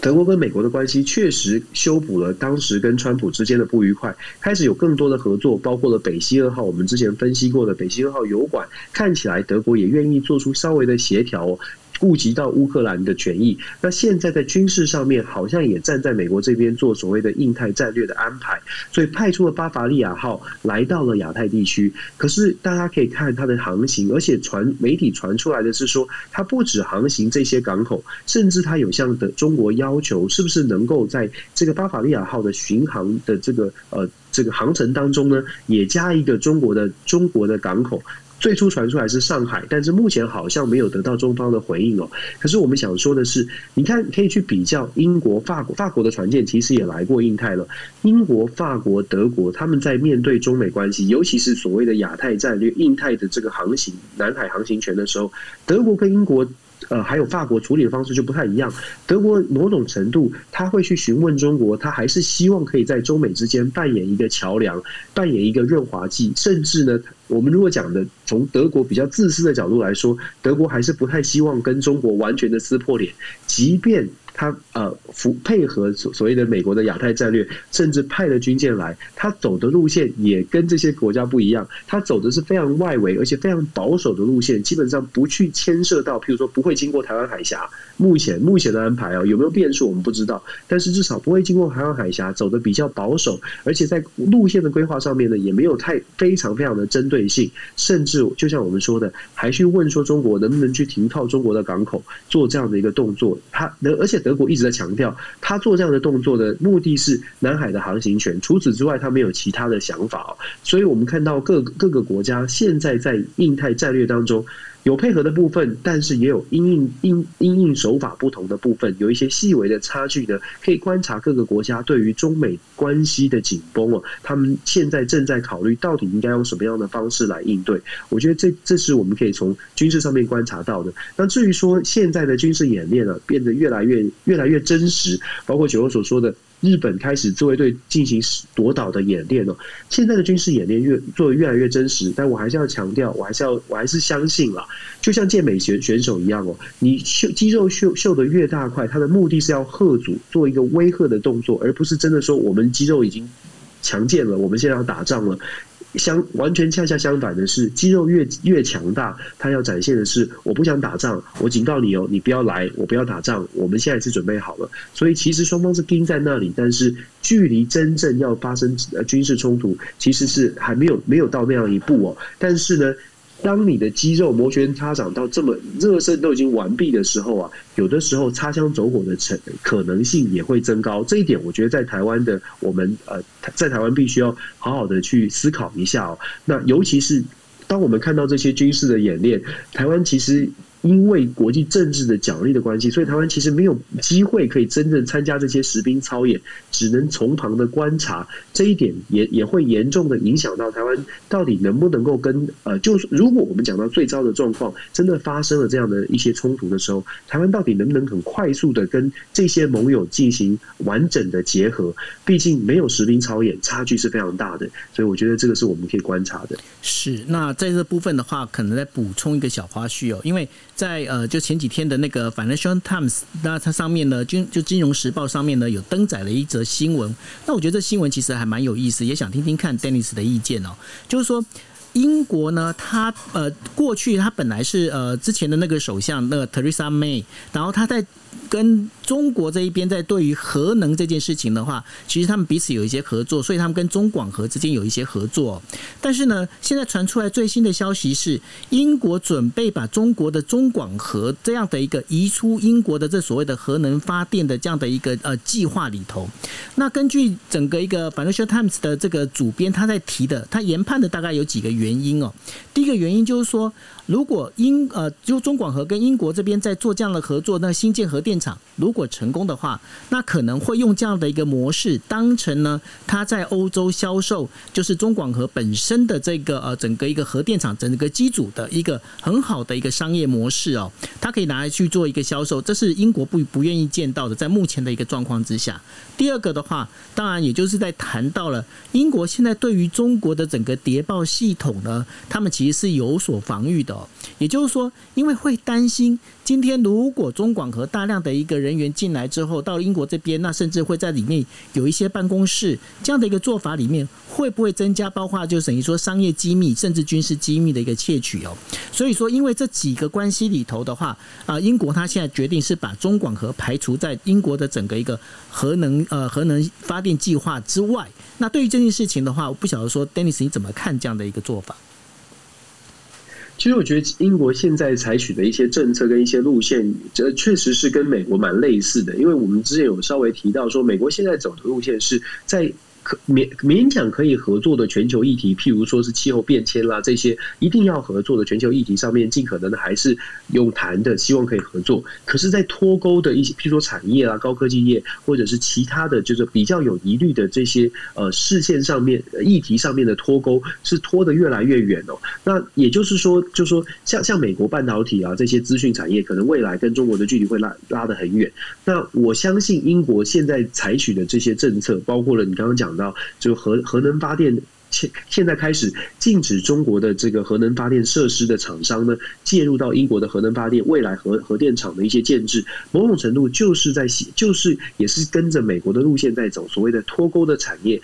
德国跟美国的关系确实修补了当时跟川普之间的不愉快，开始有更多的合作，包括了北溪二号。我们之前分析过的北溪二号油管，看起来德国也愿意做出稍微的协调。顾及到乌克兰的权益，那现在在军事上面好像也站在美国这边做所谓的印太战略的安排，所以派出了巴伐利亚号来到了亚太地区。可是大家可以看它的航行，而且传媒体传出来的是说，它不止航行这些港口，甚至它有向的中国要求，是不是能够在这个巴伐利亚号的巡航的这个呃这个航程当中呢，也加一个中国的中国的港口。最初传出来是上海，但是目前好像没有得到中方的回应哦。可是我们想说的是，你看可以去比较英国、法国，法国的船舰其实也来过印太了。英国、法国、德国他们在面对中美关系，尤其是所谓的亚太战略、印太的这个航行、南海航行权的时候，德国跟英国。呃，还有法国处理的方式就不太一样。德国某种程度，他会去询问中国，他还是希望可以在中美之间扮演一个桥梁，扮演一个润滑剂。甚至呢，我们如果讲的从德国比较自私的角度来说，德国还是不太希望跟中国完全的撕破脸，即便。他呃，服配合所所谓的美国的亚太战略，甚至派了军舰来，他走的路线也跟这些国家不一样。他走的是非常外围，而且非常保守的路线，基本上不去牵涉到，譬如说不会经过台湾海峡。目前目前的安排哦，有没有变数我们不知道，但是至少不会经过台湾海峡，走的比较保守，而且在路线的规划上面呢，也没有太非常非常的针对性，甚至就像我们说的，还去问说中国能不能去停靠中国的港口做这样的一个动作。他而且。德国一直在强调，他做这样的动作的目的是南海的航行权。除此之外，他没有其他的想法。所以，我们看到各各个国家现在在印太战略当中。有配合的部分，但是也有因应因因应手法不同的部分，有一些细微的差距呢。可以观察各个国家对于中美关系的紧绷哦，他们现在正在考虑到底应该用什么样的方式来应对。我觉得这这是我们可以从军事上面观察到的。那至于说现在的军事演练呢，变得越来越越来越真实，包括九欧所说的。日本开始自卫队进行夺岛的演练哦，现在的军事演练越做的越来越真实，但我还是要强调，我还是要我还是相信啦，就像健美选选手一样哦，你秀肌肉秀秀的越大块，它的目的是要吓阻，做一个威吓的动作，而不是真的说我们肌肉已经强健了，我们现在要打仗了。相完全恰恰相反的是，肌肉越越强大，他要展现的是我不想打仗，我警告你哦，你不要来，我不要打仗，我们现在是准备好了。所以其实双方是盯在那里，但是距离真正要发生呃军事冲突，其实是还没有没有到那样一步哦。但是呢。当你的肌肉摩拳擦掌到这么热身都已经完毕的时候啊，有的时候擦枪走火的成可能性也会增高。这一点，我觉得在台湾的我们呃，在台湾必须要好好的去思考一下哦。那尤其是当我们看到这些军事的演练，台湾其实。因为国际政治的角力的关系，所以台湾其实没有机会可以真正参加这些实兵操演，只能从旁的观察。这一点也也会严重的影响到台湾到底能不能够跟呃，就是如果我们讲到最糟的状况，真的发生了这样的一些冲突的时候，台湾到底能不能很快速的跟这些盟友进行完整的结合？毕竟没有实兵操演，差距是非常大的。所以我觉得这个是我们可以观察的。是，那在这部分的话，可能再补充一个小花絮哦，因为。在呃，就前几天的那个 Financial Times，那它上面呢，金就金融时报上面呢，有登载了一则新闻。那我觉得这新闻其实还蛮有意思，也想听听看 Dennis 的意见哦。就是说，英国呢，它呃，过去它本来是呃之前的那个首相那个 Theresa May，然后他在。跟中国这一边在对于核能这件事情的话，其实他们彼此有一些合作，所以他们跟中广核之间有一些合作。但是呢，现在传出来最新的消息是，英国准备把中国的中广核这样的一个移出英国的这所谓的核能发电的这样的一个呃计划里头。那根据整个一个《Financial Times》的这个主编他在提的，他研判的大概有几个原因哦。第一个原因就是说。如果英呃，就中广核跟英国这边在做这样的合作，那新建核电厂如果成功的话，那可能会用这样的一个模式，当成呢，它在欧洲销售，就是中广核本身的这个呃整个一个核电厂整个机组的一个很好的一个商业模式哦，它可以拿来去做一个销售，这是英国不不愿意见到的，在目前的一个状况之下。第二个的话，当然也就是在谈到了英国现在对于中国的整个谍报系统呢，他们其实是有所防御的。也就是说，因为会担心。今天如果中广核大量的一个人员进来之后，到英国这边，那甚至会在里面有一些办公室这样的一个做法里面，会不会增加包括就等于说商业机密甚至军事机密的一个窃取哦？所以说，因为这几个关系里头的话，啊，英国他现在决定是把中广核排除在英国的整个一个核能呃核能发电计划之外。那对于这件事情的话，我不晓得说，Dennis 你怎么看这样的一个做法？其实我觉得英国现在采取的一些政策跟一些路线，这确实是跟美国蛮类似的。因为我们之前有稍微提到说，美国现在走的路线是在勉勉强可以合作的全球议题，譬如说是气候变迁啦这些一定要合作的全球议题上面，尽可能的还是用谈的，希望可以合作。可是，在脱钩的一些，譬如说产业啊、高科技业，或者是其他的就是比较有疑虑的这些呃视线上面议题上面的脱钩，是拖得越来越远哦。那也就是说，就说像像美国半导体啊这些资讯产业，可能未来跟中国的距离会拉拉得很远。那我相信英国现在采取的这些政策，包括了你刚刚讲到，就核核能发电。现现在开始禁止中国的这个核能发电设施的厂商呢介入到英国的核能发电未来核核电厂的一些建制，某种程度就是在就是也是跟着美国的路线在走，所谓的脱钩的产业。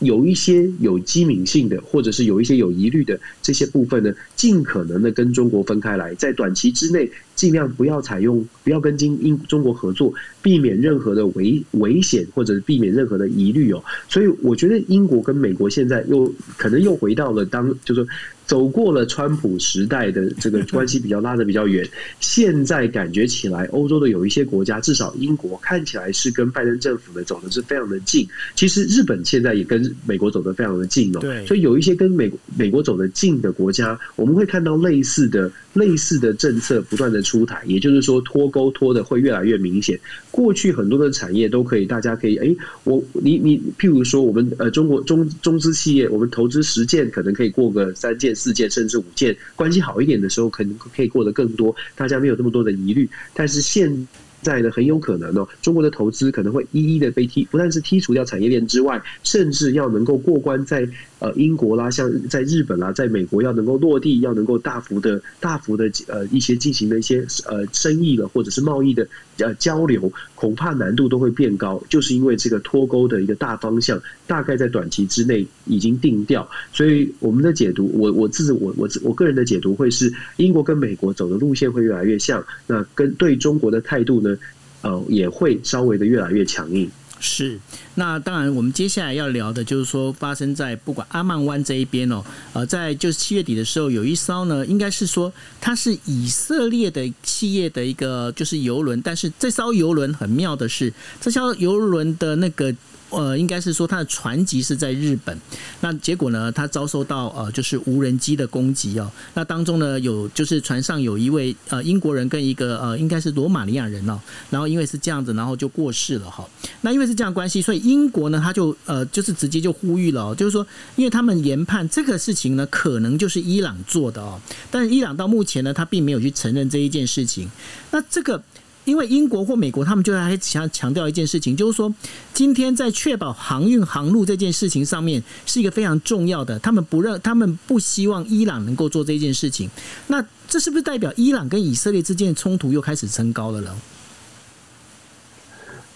有一些有机敏性的，或者是有一些有疑虑的这些部分呢，尽可能的跟中国分开来，在短期之内尽量不要采用，不要跟英英中国合作，避免任何的危危险，或者避免任何的疑虑哦。所以我觉得英国跟美国现在又可能又回到了当，就是说。走过了川普时代的这个关系比较拉得比较远，[LAUGHS] 现在感觉起来，欧洲的有一些国家，至少英国看起来是跟拜登政府的走的是非常的近。其实日本现在也跟美国走的非常的近哦。对。所以有一些跟美美国走的近的国家，我们会看到类似的类似的政策不断的出台，也就是说脱钩脱的会越来越明显。过去很多的产业都可以，大家可以，哎，我你你，譬如说我们呃中国中中资企业，我们投资十件，可能可以过个三件。四件甚至五件，关系好一点的时候，可能可以过得更多，大家没有这么多的疑虑。但是现在呢，很有可能哦，中国的投资可能会一一的被剔，不但是剔除掉产业链之外，甚至要能够过关在。呃，英国啦，像在日本啦，在美国要能够落地，要能够大幅的、大幅的呃一些进行的一些呃生意了，或者是贸易的呃交流，恐怕难度都会变高，就是因为这个脱钩的一个大方向，大概在短期之内已经定调。所以我们的解读，我我自我我我个人的解读会是，英国跟美国走的路线会越来越像，那跟对中国的态度呢，呃，也会稍微的越来越强硬。是，那当然，我们接下来要聊的就是说，发生在不管阿曼湾这一边哦，呃，在就是七月底的时候，有一艘呢，应该是说它是以色列的企业的一个就是游轮，但是这艘游轮很妙的是，这艘游轮的那个。呃，应该是说他的船籍是在日本，那结果呢，他遭受到呃就是无人机的攻击哦。那当中呢，有就是船上有一位呃英国人跟一个呃应该是罗马尼亚人哦，然后因为是这样子，然后就过世了哈。那因为是这样关系，所以英国呢，他就呃就是直接就呼吁了，就是说，因为他们研判这个事情呢，可能就是伊朗做的哦，但是伊朗到目前呢，他并没有去承认这一件事情。那这个。因为英国或美国，他们就还强强调一件事情，就是说，今天在确保航运航路这件事情上面是一个非常重要的。他们不认，他们不希望伊朗能够做这件事情。那这是不是代表伊朗跟以色列之间的冲突又开始升高了呢？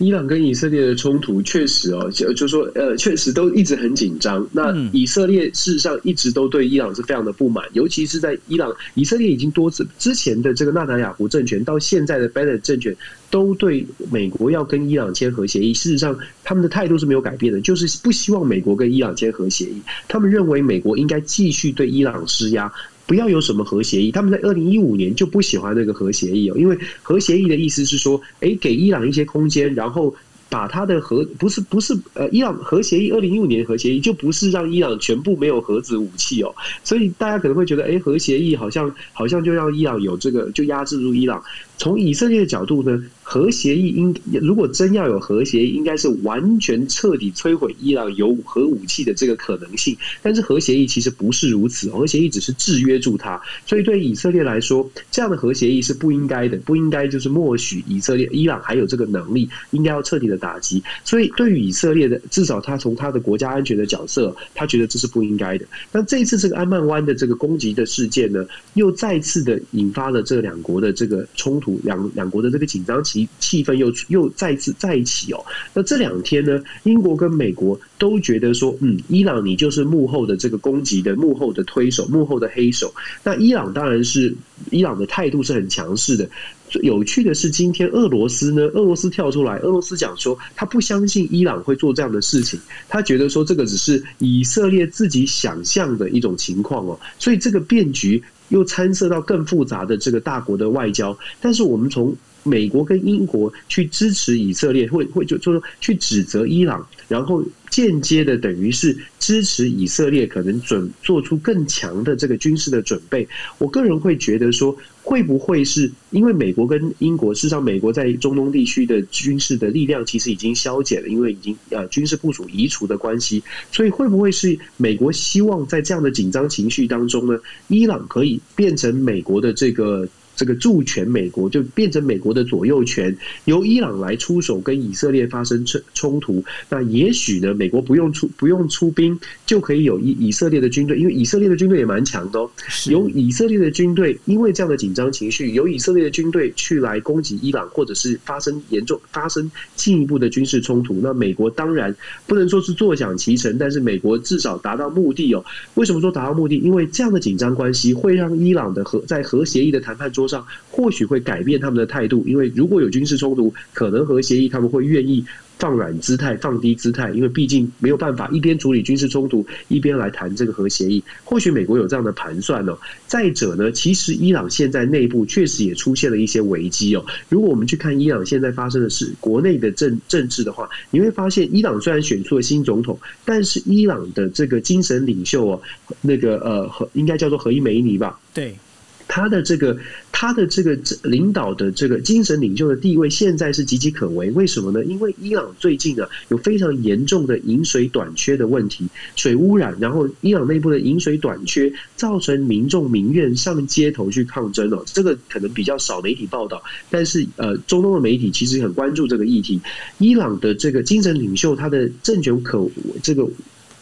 伊朗跟以色列的冲突确实哦，就就说呃，确实都一直很紧张。那以色列事实上一直都对伊朗是非常的不满，尤其是在伊朗，以色列已经多次之前的这个纳塔雅胡政权到现在的拜登政权，都对美国要跟伊朗签核协议，事实上他们的态度是没有改变的，就是不希望美国跟伊朗签核协议。他们认为美国应该继续对伊朗施压。不要有什么核协议，他们在二零一五年就不喜欢那个核协议哦，因为核协议的意思是说，哎，给伊朗一些空间，然后把他的核不是不是呃，伊朗核协议二零一五年核协议就不是让伊朗全部没有核子武器哦，所以大家可能会觉得，哎，核协议好像好像就让伊朗有这个就压制住伊朗。从以色列的角度呢？核协议应如果真要有核协议，应该是完全彻底摧毁伊朗有核武器的这个可能性。但是核协议其实不是如此，核协议只是制约住它。所以对以色列来说，这样的核协议是不应该的，不应该就是默许以色列、伊朗还有这个能力，应该要彻底的打击。所以对于以色列的，至少他从他的国家安全的角色，他觉得这是不应该的。那这一次这个安曼湾的这个攻击的事件呢，又再次的引发了这两国的这个冲突，两两国的这个紧张气。气氛又又再次再起哦。那这两天呢，英国跟美国都觉得说，嗯，伊朗你就是幕后的这个攻击的幕后的推手，幕后的黑手。那伊朗当然是伊朗的态度是很强势的。有趣的是，今天俄罗斯呢，俄罗斯跳出来，俄罗斯讲说他不相信伊朗会做这样的事情，他觉得说这个只是以色列自己想象的一种情况哦。所以这个变局又参涉到更复杂的这个大国的外交。但是我们从美国跟英国去支持以色列，会会就就说去指责伊朗，然后间接的等于是支持以色列可能准做出更强的这个军事的准备。我个人会觉得说，会不会是因为美国跟英国，事实上美国在中东地区的军事的力量其实已经消减了，因为已经呃军事部署移除的关系，所以会不会是美国希望在这样的紧张情绪当中呢，伊朗可以变成美国的这个？这个助权美国就变成美国的左右权，由伊朗来出手跟以色列发生冲冲突。那也许呢，美国不用出不用出兵，就可以有以以色列的军队，因为以色列的军队也蛮强的哦。由以色列的军队，因为这样的紧张情绪，由以色列的军队去来攻击伊朗，或者是发生严重发生进一步的军事冲突。那美国当然不能说是坐享其成，但是美国至少达到目的哦。为什么说达到目的？因为这样的紧张关系会让伊朗的核在核协议的谈判桌。上或许会改变他们的态度，因为如果有军事冲突，可能核协议他们会愿意放软姿态、放低姿态，因为毕竟没有办法一边处理军事冲突，一边来谈这个核协议。或许美国有这样的盘算哦。再者呢，其实伊朗现在内部确实也出现了一些危机哦。如果我们去看伊朗现在发生的事，国内的政政治的话，你会发现，伊朗虽然选出了新总统，但是伊朗的这个精神领袖哦，那个呃，应该叫做何伊梅尼吧？对。他的这个，他的这个领导的这个精神领袖的地位，现在是岌岌可危。为什么呢？因为伊朗最近啊有非常严重的饮水短缺的问题，水污染，然后伊朗内部的饮水短缺，造成民众民怨上街头去抗争哦。这个可能比较少媒体报道，但是呃，中东的媒体其实很关注这个议题。伊朗的这个精神领袖，他的政权可这个。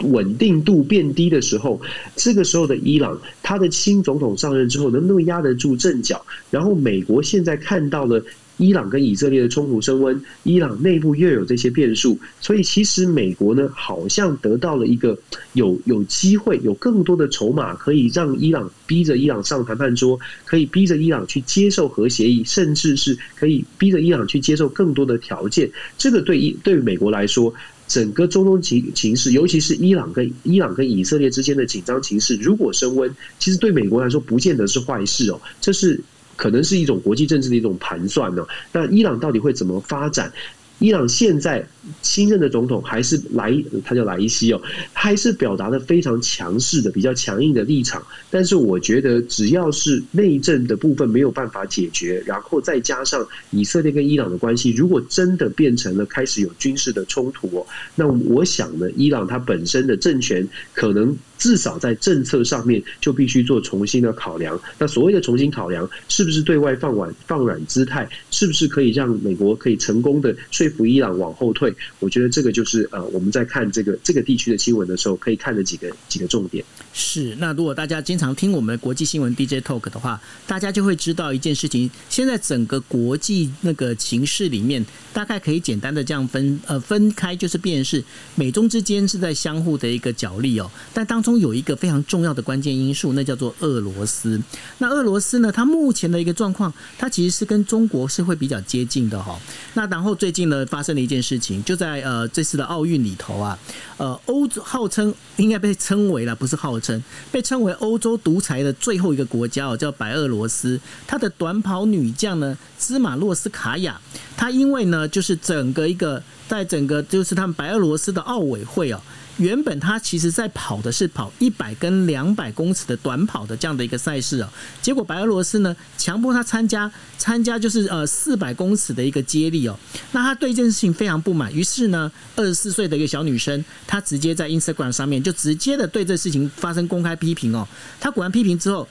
稳定度变低的时候，这个时候的伊朗，他的新总统上任之后，能不能压得住阵脚？然后美国现在看到了伊朗跟以色列的冲突升温，伊朗内部又有这些变数，所以其实美国呢，好像得到了一个有有机会，有更多的筹码，可以让伊朗逼着伊朗上谈判桌，可以逼着伊朗去接受核协议，甚至是可以逼着伊朗去接受更多的条件。这个对伊对美国来说。整个中东情情势，尤其是伊朗跟伊朗跟以色列之间的紧张情势，如果升温，其实对美国来说不见得是坏事哦。这是可能是一种国际政治的一种盘算呢。那伊朗到底会怎么发展？伊朗现在新任的总统还是莱，他叫莱西哦，他还是表达的非常强势的、比较强硬的立场。但是我觉得，只要是内政的部分没有办法解决，然后再加上以色列跟伊朗的关系，如果真的变成了开始有军事的冲突，那我想呢，伊朗它本身的政权可能。至少在政策上面就必须做重新的考量。那所谓的重新考量，是不是对外放软放软姿态？是不是可以让美国可以成功的说服伊朗往后退？我觉得这个就是呃，我们在看这个这个地区的新闻的时候，可以看的几个几个重点。是。那如果大家经常听我们国际新闻 DJ Talk 的话，大家就会知道一件事情：现在整个国际那个情势里面，大概可以简单的这样分呃分开，就是变是美中之间是在相互的一个角力哦。但当中有一个非常重要的关键因素，那叫做俄罗斯。那俄罗斯呢？它目前的一个状况，它其实是跟中国是会比较接近的哈。那然后最近呢，发生了一件事情，就在呃这次的奥运里头啊，呃欧洲号称应该被称为了，不是号称被称为欧洲独裁的最后一个国家哦，叫白俄罗斯。它的短跑女将呢，芝马洛斯卡娅，他因为呢，就是整个一个在整个就是他们白俄罗斯的奥委会哦。原本他其实在跑的是跑一百跟两百公尺的短跑的这样的一个赛事哦，结果白俄罗斯呢强迫他参加参加就是呃四百公尺的一个接力哦，那他对这件事情非常不满，于是呢二十四岁的一个小女生，她直接在 Instagram 上面就直接的对这事情发生公开批评哦，她果然批评之后。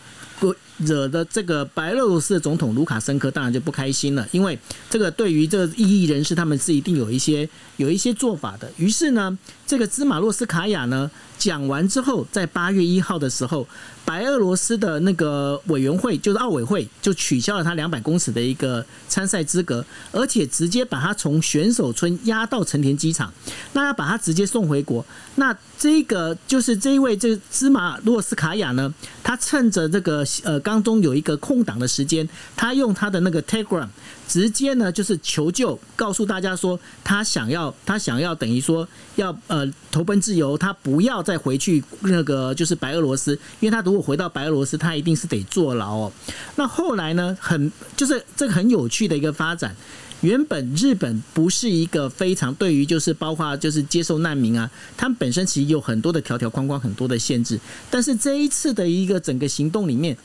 惹的这个白俄罗斯的总统卢卡申科当然就不开心了，因为这个对于这异议人士，他们是一定有一些有一些做法的。于是呢，这个芝马洛斯卡娅呢讲完之后，在八月一号的时候。白俄罗斯的那个委员会就是奥委会，就取消了他两百公尺的一个参赛资格，而且直接把他从选手村押到成田机场，那要把他直接送回国。那这个就是这一位这芝麻洛斯卡娅呢，他趁着这个呃当中有一个空档的时间，他用他的那个 Telegram 直接呢就是求救，告诉大家说他想要他想要等于说要呃投奔自由，他不要再回去那个就是白俄罗斯，因为他如果回到白俄罗斯，他一定是得坐牢哦。那后来呢，很就是这个很有趣的一个发展。原本日本不是一个非常对于就是包括就是接受难民啊，他们本身其实有很多的条条框框，很多的限制。但是这一次的一个整个行动里面，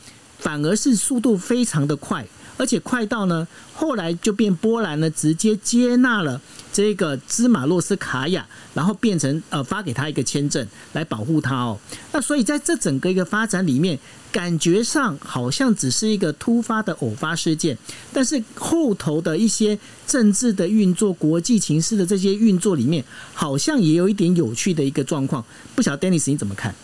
反而是速度非常的快，而且快到呢，后来就变波兰呢直接接纳了这个芝马洛斯卡娅，然后变成呃发给他一个签证来保护他哦。那所以在这整个一个发展里面。感觉上好像只是一个突发的偶发事件，但是后头的一些政治的运作、国际情势的这些运作里面，好像也有一点有趣的一个状况。不晓得 Dennis 你怎么看？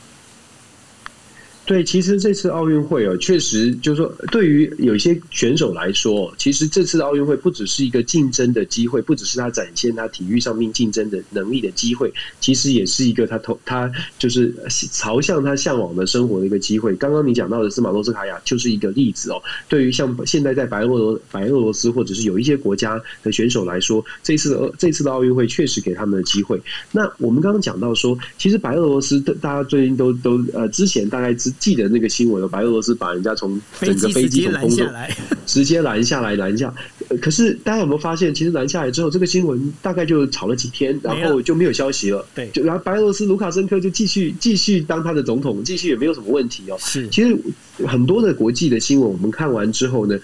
对，其实这次奥运会哦，确实就是说，对于有一些选手来说，其实这次的奥运会不只是一个竞争的机会，不只是他展现他体育上面竞争的能力的机会，其实也是一个他投他就是朝向他向往的生活的一个机会。刚刚你讲到的斯马洛斯卡娅就是一个例子哦。对于像现在在白俄罗白俄罗斯或者是有一些国家的选手来说，这次的这次的奥运会确实给他们的机会。那我们刚刚讲到说，其实白俄罗斯大家最近都都呃之前大概之。记得那个新闻，白俄罗斯把人家从整个飞机从空中 [LAUGHS] 直接拦下来，拦下。可是大家有没有发现，其实拦下来之后，这个新闻大概就炒了几天，然后就没有消息了。对，就然后白俄罗斯卢卡申科就继续继续当他的总统，继续也没有什么问题哦。是，其实很多的国际的新闻，我们看完之后呢，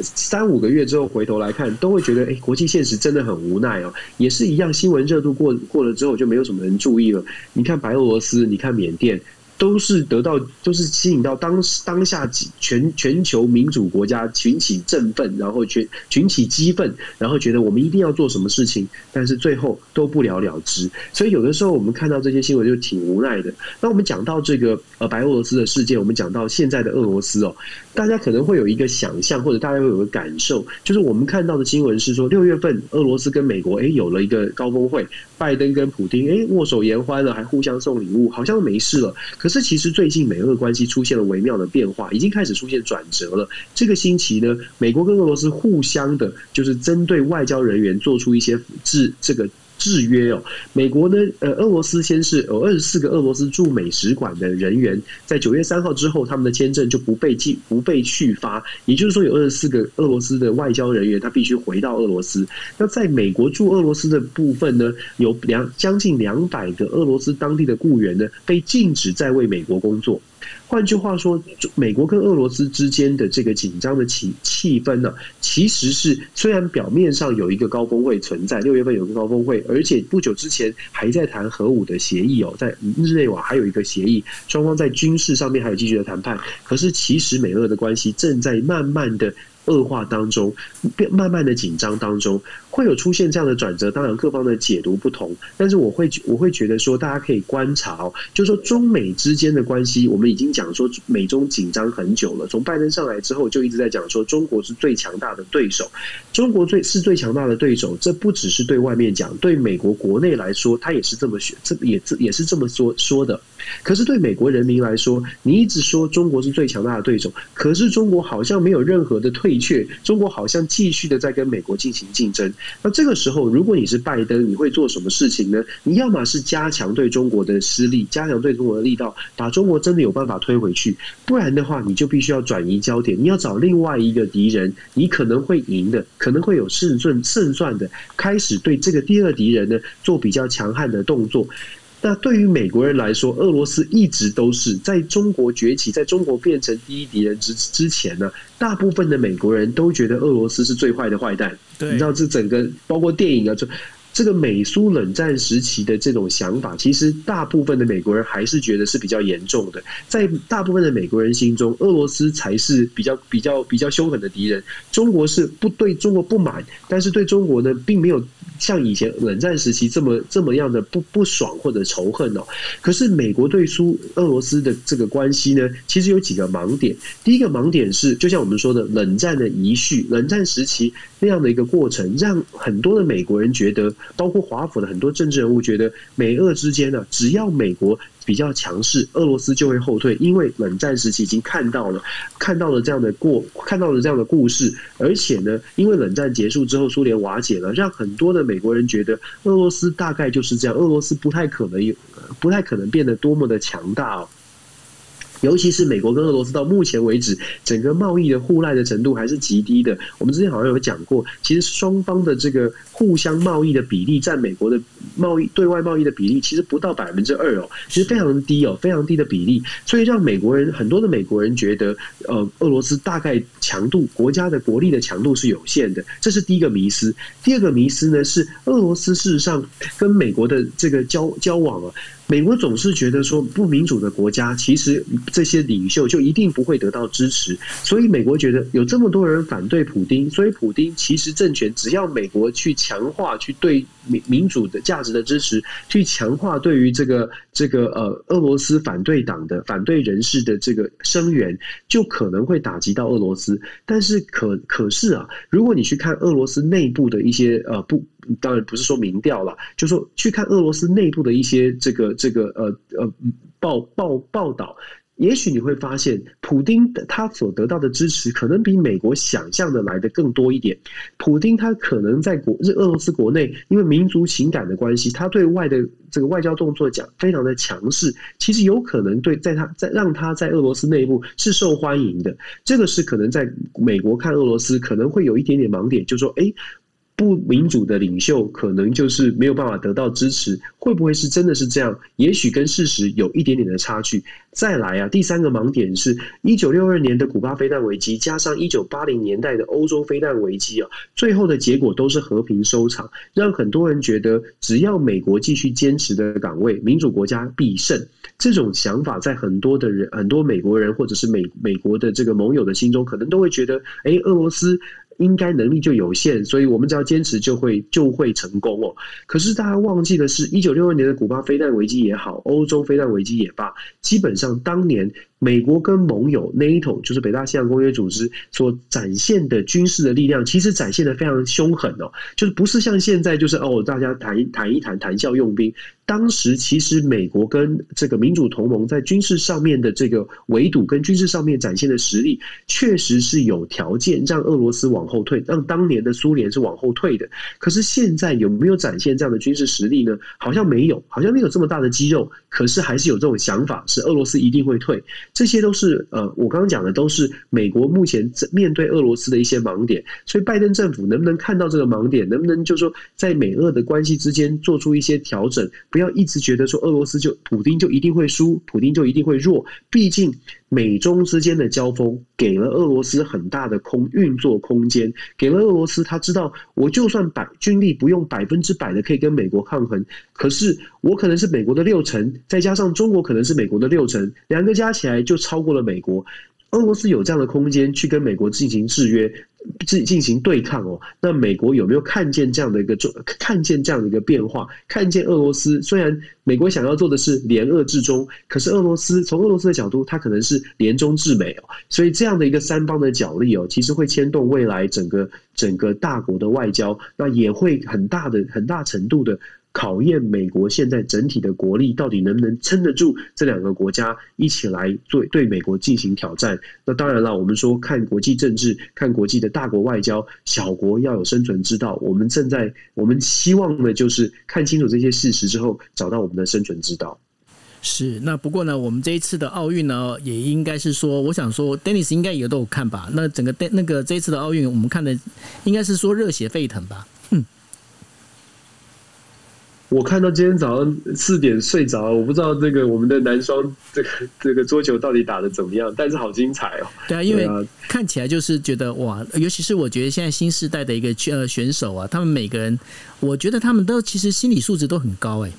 三五个月之后回头来看，都会觉得，哎，国际现实真的很无奈哦。也是一样，新闻热度过过了之后，就没有什么人注意了。你看白俄罗斯，你看缅甸。都是得到，都是吸引到当当下全全球民主国家群起振奋，然后群群起激愤，然后觉得我们一定要做什么事情，但是最后都不了了之。所以有的时候我们看到这些新闻就挺无奈的。那我们讲到这个呃白俄罗斯的事件，我们讲到现在的俄罗斯哦，大家可能会有一个想象，或者大家会有个感受，就是我们看到的新闻是说，六月份俄罗斯跟美国哎有了一个高峰会，拜登跟普京哎握手言欢了，还互相送礼物，好像没事了。可是其实最近美俄关系出现了微妙的变化，已经开始出现转折了。这个星期呢，美国跟俄罗斯互相的，就是针对外交人员做出一些制这个。制约哦，美国呢？呃，俄罗斯先是有二十四个俄罗斯驻美使馆的人员，在九月三号之后，他们的签证就不被继不被续发。也就是说，有二十四个俄罗斯的外交人员，他必须回到俄罗斯。那在美国驻俄罗斯的部分呢，有两将近两百个俄罗斯当地的雇员呢，被禁止再为美国工作。换句话说，美国跟俄罗斯之间的这个紧张的气气氛呢，其实是虽然表面上有一个高峰会存在，六月份有个高峰会，而且不久之前还在谈核武的协议哦，在日内瓦还有一个协议，双方在军事上面还有继续的谈判。可是其实美俄的关系正在慢慢的。恶化当中，变慢慢的紧张当中，会有出现这样的转折。当然，各方的解读不同，但是我会我会觉得说，大家可以观察哦，就说中美之间的关系，我们已经讲说美中紧张很久了。从拜登上来之后，就一直在讲说中国是最强大的对手，中国最是最强大的对手。这不只是对外面讲，对美国国内来说，他也是这么选，这也这也是这么说说的。可是对美国人民来说，你一直说中国是最强大的对手，可是中国好像没有任何的退却，中国好像继续的在跟美国进行竞争。那这个时候，如果你是拜登，你会做什么事情呢？你要么是加强对中国的施力，加强对中国的力道，把中国真的有办法推回去；不然的话，你就必须要转移焦点，你要找另外一个敌人，你可能会赢的，可能会有胜算胜算的，开始对这个第二敌人呢做比较强悍的动作。那对于美国人来说，俄罗斯一直都是在中国崛起，在中国变成第一敌人之之前呢，大部分的美国人都觉得俄罗斯是最坏的坏蛋。你知道，这整个包括电影啊，就。这个美苏冷战时期的这种想法，其实大部分的美国人还是觉得是比较严重的。在大部分的美国人心中，俄罗斯才是比较比较比较凶狠的敌人。中国是不对中国不满，但是对中国呢，并没有像以前冷战时期这么这么样的不不爽或者仇恨哦。可是美国对苏俄罗斯的这个关系呢，其实有几个盲点。第一个盲点是，就像我们说的，冷战的遗绪，冷战时期那样的一个过程，让很多的美国人觉得。包括华府的很多政治人物觉得，美俄之间呢，只要美国比较强势，俄罗斯就会后退，因为冷战时期已经看到了看到了这样的过看到了这样的故事，而且呢，因为冷战结束之后，苏联瓦解了，让很多的美国人觉得俄罗斯大概就是这样，俄罗斯不太可能有不太可能变得多么的强大哦。尤其是美国跟俄罗斯到目前为止，整个贸易的互赖的程度还是极低的。我们之前好像有讲过，其实双方的这个互相贸易的比例，占美国的贸易对外贸易的比例，其实不到百分之二哦，其实非常低哦，非常低的比例。所以让美国人很多的美国人觉得，呃，俄罗斯大概强度国家的国力的强度是有限的，这是第一个迷思。第二个迷思呢是，俄罗斯事实上跟美国的这个交交往啊。美国总是觉得说不民主的国家，其实这些领袖就一定不会得到支持，所以美国觉得有这么多人反对普丁，所以普丁其实政权只要美国去强化去对民民主的价值的支持，去强化对于这个这个呃俄罗斯反对党的反对人士的这个声援，就可能会打击到俄罗斯。但是可可是啊，如果你去看俄罗斯内部的一些呃不。当然不是说民调了，就说去看俄罗斯内部的一些这个这个呃呃报报报道，也许你会发现，普丁他所得到的支持可能比美国想象的来的更多一点。普丁他可能在国日俄罗斯国内，因为民族情感的关系，他对外的这个外交动作讲非常的强势，其实有可能对在他在让他在俄罗斯内部是受欢迎的。这个是可能在美国看俄罗斯可能会有一点点盲点，就说哎。不民主的领袖可能就是没有办法得到支持，会不会是真的是这样？也许跟事实有一点点的差距。再来啊，第三个盲点是一九六二年的古巴飞弹危机，加上一九八零年代的欧洲飞弹危机啊，最后的结果都是和平收场，让很多人觉得只要美国继续坚持的岗位，民主国家必胜。这种想法在很多的人、很多美国人或者是美美国的这个盟友的心中，可能都会觉得，哎，俄罗斯。应该能力就有限，所以我们只要坚持就会就会成功哦。可是大家忘记的是，一九六二年的古巴飞弹危机也好，欧洲飞弹危机也罢，基本上当年。美国跟盟友 NATO 就是北大西洋公约组织所展现的军事的力量，其实展现的非常凶狠哦，就是不是像现在就是哦大家谈谈一谈谈笑用兵。当时其实美国跟这个民主同盟在军事上面的这个围堵跟军事上面展现的实力，确实是有条件让俄罗斯往后退，让当年的苏联是往后退的。可是现在有没有展现这样的军事实力呢？好像没有，好像没有这么大的肌肉。可是还是有这种想法，是俄罗斯一定会退。这些都是呃，我刚刚讲的都是美国目前面对俄罗斯的一些盲点，所以拜登政府能不能看到这个盲点，能不能就说在美俄的关系之间做出一些调整，不要一直觉得说俄罗斯就普京就一定会输，普京就一定会弱，毕竟。美中之间的交锋给了俄罗斯很大的空运作空间，给了俄罗斯他知道，我就算百军力不用百分之百的可以跟美国抗衡，可是我可能是美国的六成，再加上中国可能是美国的六成，两个加起来就超过了美国。俄罗斯有这样的空间去跟美国进行制约。进进行对抗哦，那美国有没有看见这样的一个看见这样的一个变化？看见俄罗斯虽然美国想要做的是联俄制中，可是俄罗斯从俄罗斯的角度，它可能是联中制美哦，所以这样的一个三方的角力哦，其实会牵动未来整个整个大国的外交，那也会很大的很大程度的。考验美国现在整体的国力到底能不能撑得住？这两个国家一起来做对美国进行挑战。那当然了，我们说看国际政治，看国际的大国外交，小国要有生存之道。我们正在，我们希望的就是看清楚这些事实之后，找到我们的生存之道。是。那不过呢，我们这一次的奥运呢，也应该是说，我想说，Dennis 应该也都有看吧？那整个那个这一次的奥运，我们看的应该是说热血沸腾吧？我看到今天早上四点睡着，我不知道这个我们的男双这个这个桌球到底打的怎么样，但是好精彩哦。对啊，因为看起来就是觉得哇，尤其是我觉得现在新时代的一个呃选手啊，他们每个人，我觉得他们都其实心理素质都很高哎。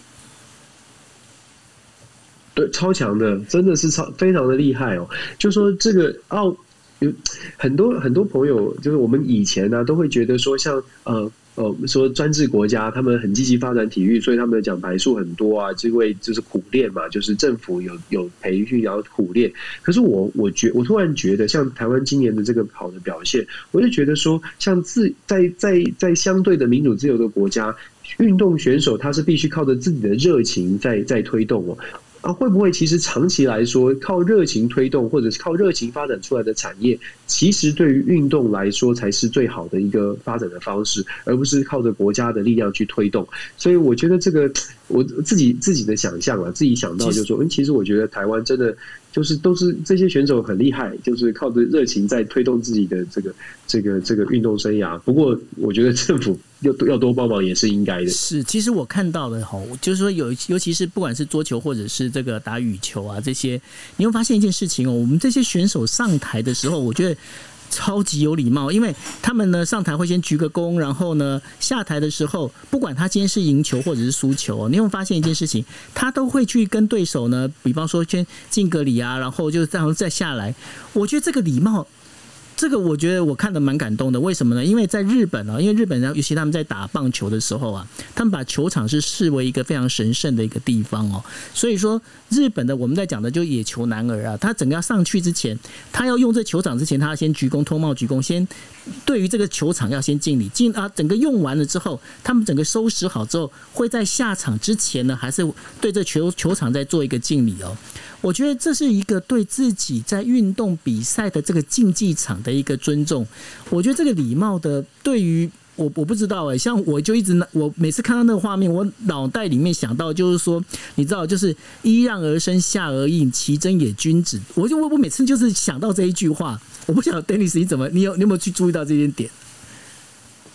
对，超强的，真的是超非常的厉害哦。就说这个奥有很多很多朋友，就是我们以前呢都会觉得说像呃。哦，说专制国家，他们很积极发展体育，所以他们的奖牌数很多啊，因为就是苦练嘛，就是政府有有培训，然后苦练。可是我我觉我突然觉得，像台湾今年的这个好的表现，我就觉得说，像自在在在相对的民主自由的国家，运动选手他是必须靠着自己的热情在在推动哦。啊，会不会其实长期来说，靠热情推动或者是靠热情发展出来的产业，其实对于运动来说才是最好的一个发展的方式，而不是靠着国家的力量去推动。所以我觉得这个我自己自己的想象啊，自己想到就是说，嗯，其实我觉得台湾真的。就是都是这些选手很厉害，就是靠着热情在推动自己的这个这个这个运动生涯。不过，我觉得政府要要多帮忙也是应该的。是，其实我看到的哈，就是说有，尤其是不管是桌球或者是这个打羽球啊这些，你会发现一件事情哦，我们这些选手上台的时候，我觉得。超级有礼貌，因为他们呢上台会先鞠个躬，然后呢下台的时候，不管他今天是赢球或者是输球，你会发现一件事情，他都会去跟对手呢，比方说先敬个礼啊，然后就这样再下来。我觉得这个礼貌。这个我觉得我看的蛮感动的，为什么呢？因为在日本啊，因为日本人尤其他们在打棒球的时候啊，他们把球场是视为一个非常神圣的一个地方哦。所以说，日本的我们在讲的就野球男儿啊，他整个要上去之前，他要用这球场之前，他要先鞠躬脱帽鞠躬，先对于这个球场要先敬礼，敬啊，整个用完了之后，他们整个收拾好之后，会在下场之前呢，还是对这球球场再做一个敬礼哦。我觉得这是一个对自己在运动比赛的这个竞技场的一个尊重。我觉得这个礼貌的，对于我我不知道哎，像我就一直我每次看到那个画面，我脑袋里面想到就是说，你知道，就是揖让而生，下而应，其真也君子。我就我我每次就是想到这一句话，我不晓得 Dennis 你怎么，你有你有没有去注意到这些点？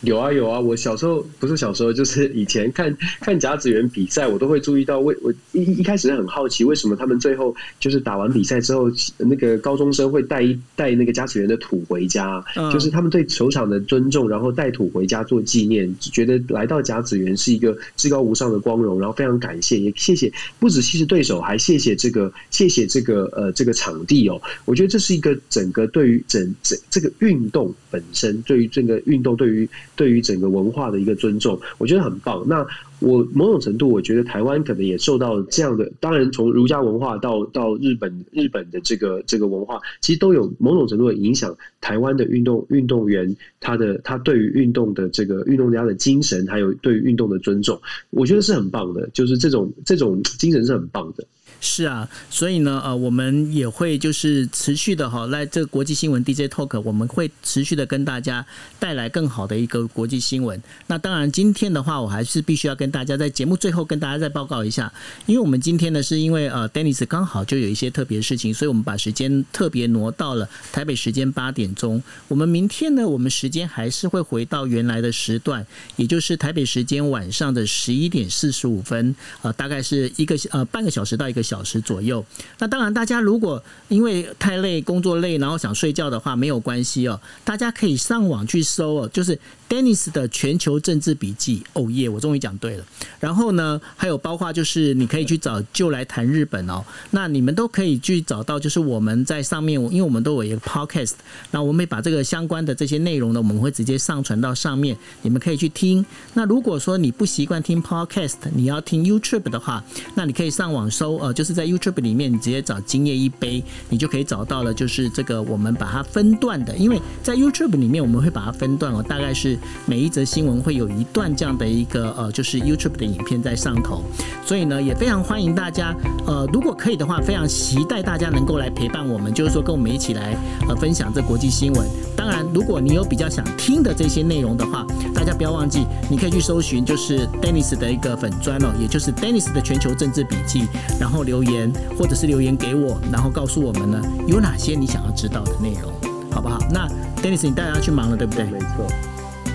有啊有啊，我小时候不是小时候，就是以前看 [LAUGHS] 看甲子园比赛，我都会注意到。为我一一开始很好奇，为什么他们最后就是打完比赛之后，那个高中生会带一带那个甲子园的土回家，就是他们对球场的尊重，然后带土回家做纪念，觉得来到甲子园是一个至高无上的光荣，然后非常感谢，也谢谢不止谢谢对手，还谢谢这个 [LAUGHS] 谢谢这个呃这个场地哦。我觉得这是一个整个对于整整这个运动本身，对于这个运动对于。对于整个文化的一个尊重，我觉得很棒。那我某种程度，我觉得台湾可能也受到这样的。当然，从儒家文化到到日本日本的这个这个文化，其实都有某种程度的影响。台湾的运动运动员，他的他对于运动的这个运动家的精神，还有对于运动的尊重，我觉得是很棒的。就是这种这种精神是很棒的。是啊，所以呢，呃，我们也会就是持续的哈，来这个国际新闻 DJ Talk，我们会持续的跟大家带来更好的一个国际新闻。那当然，今天的话，我还是必须要跟大家在节目最后跟大家再报告一下，因为我们今天呢，是因为呃，Dennis 刚好就有一些特别事情，所以我们把时间特别挪到了台北时间八点钟。我们明天呢，我们时间还是会回到原来的时段，也就是台北时间晚上的十一点四十五分，呃，大概是一个呃半个小时到一个。小时左右。那当然，大家如果因为太累、工作累，然后想睡觉的话，没有关系哦。大家可以上网去搜哦，就是。Dennis 的全球政治笔记，哦耶！我终于讲对了。然后呢，还有包括就是你可以去找就来谈日本哦。那你们都可以去找到，就是我们在上面，因为我们都有一个 Podcast，那我们把这个相关的这些内容呢，我们会直接上传到上面，你们可以去听。那如果说你不习惯听 Podcast，你要听 YouTube 的话，那你可以上网搜，呃，就是在 YouTube 里面，你直接找今夜一杯，你就可以找到了，就是这个我们把它分段的，因为在 YouTube 里面我们会把它分段哦，大概是。每一则新闻会有一段这样的一个呃，就是 YouTube 的影片在上头，所以呢，也非常欢迎大家，呃，如果可以的话，非常期待大家能够来陪伴我们，就是说跟我们一起来呃分享这国际新闻。当然，如果你有比较想听的这些内容的话，大家不要忘记，你可以去搜寻就是 Dennis 的一个粉砖哦，也就是 Dennis 的全球政治笔记，然后留言或者是留言给我，然后告诉我们呢有哪些你想要知道的内容，好不好？那 Dennis，你带大家去忙了，对不对？没错。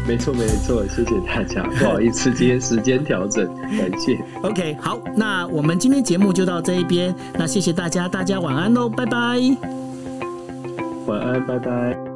没错，没错，谢谢大家。[LAUGHS] 不好意思，今天时间调整，感谢。OK，好，那我们今天节目就到这一边。那谢谢大家，大家晚安喽，拜拜。晚安，拜拜。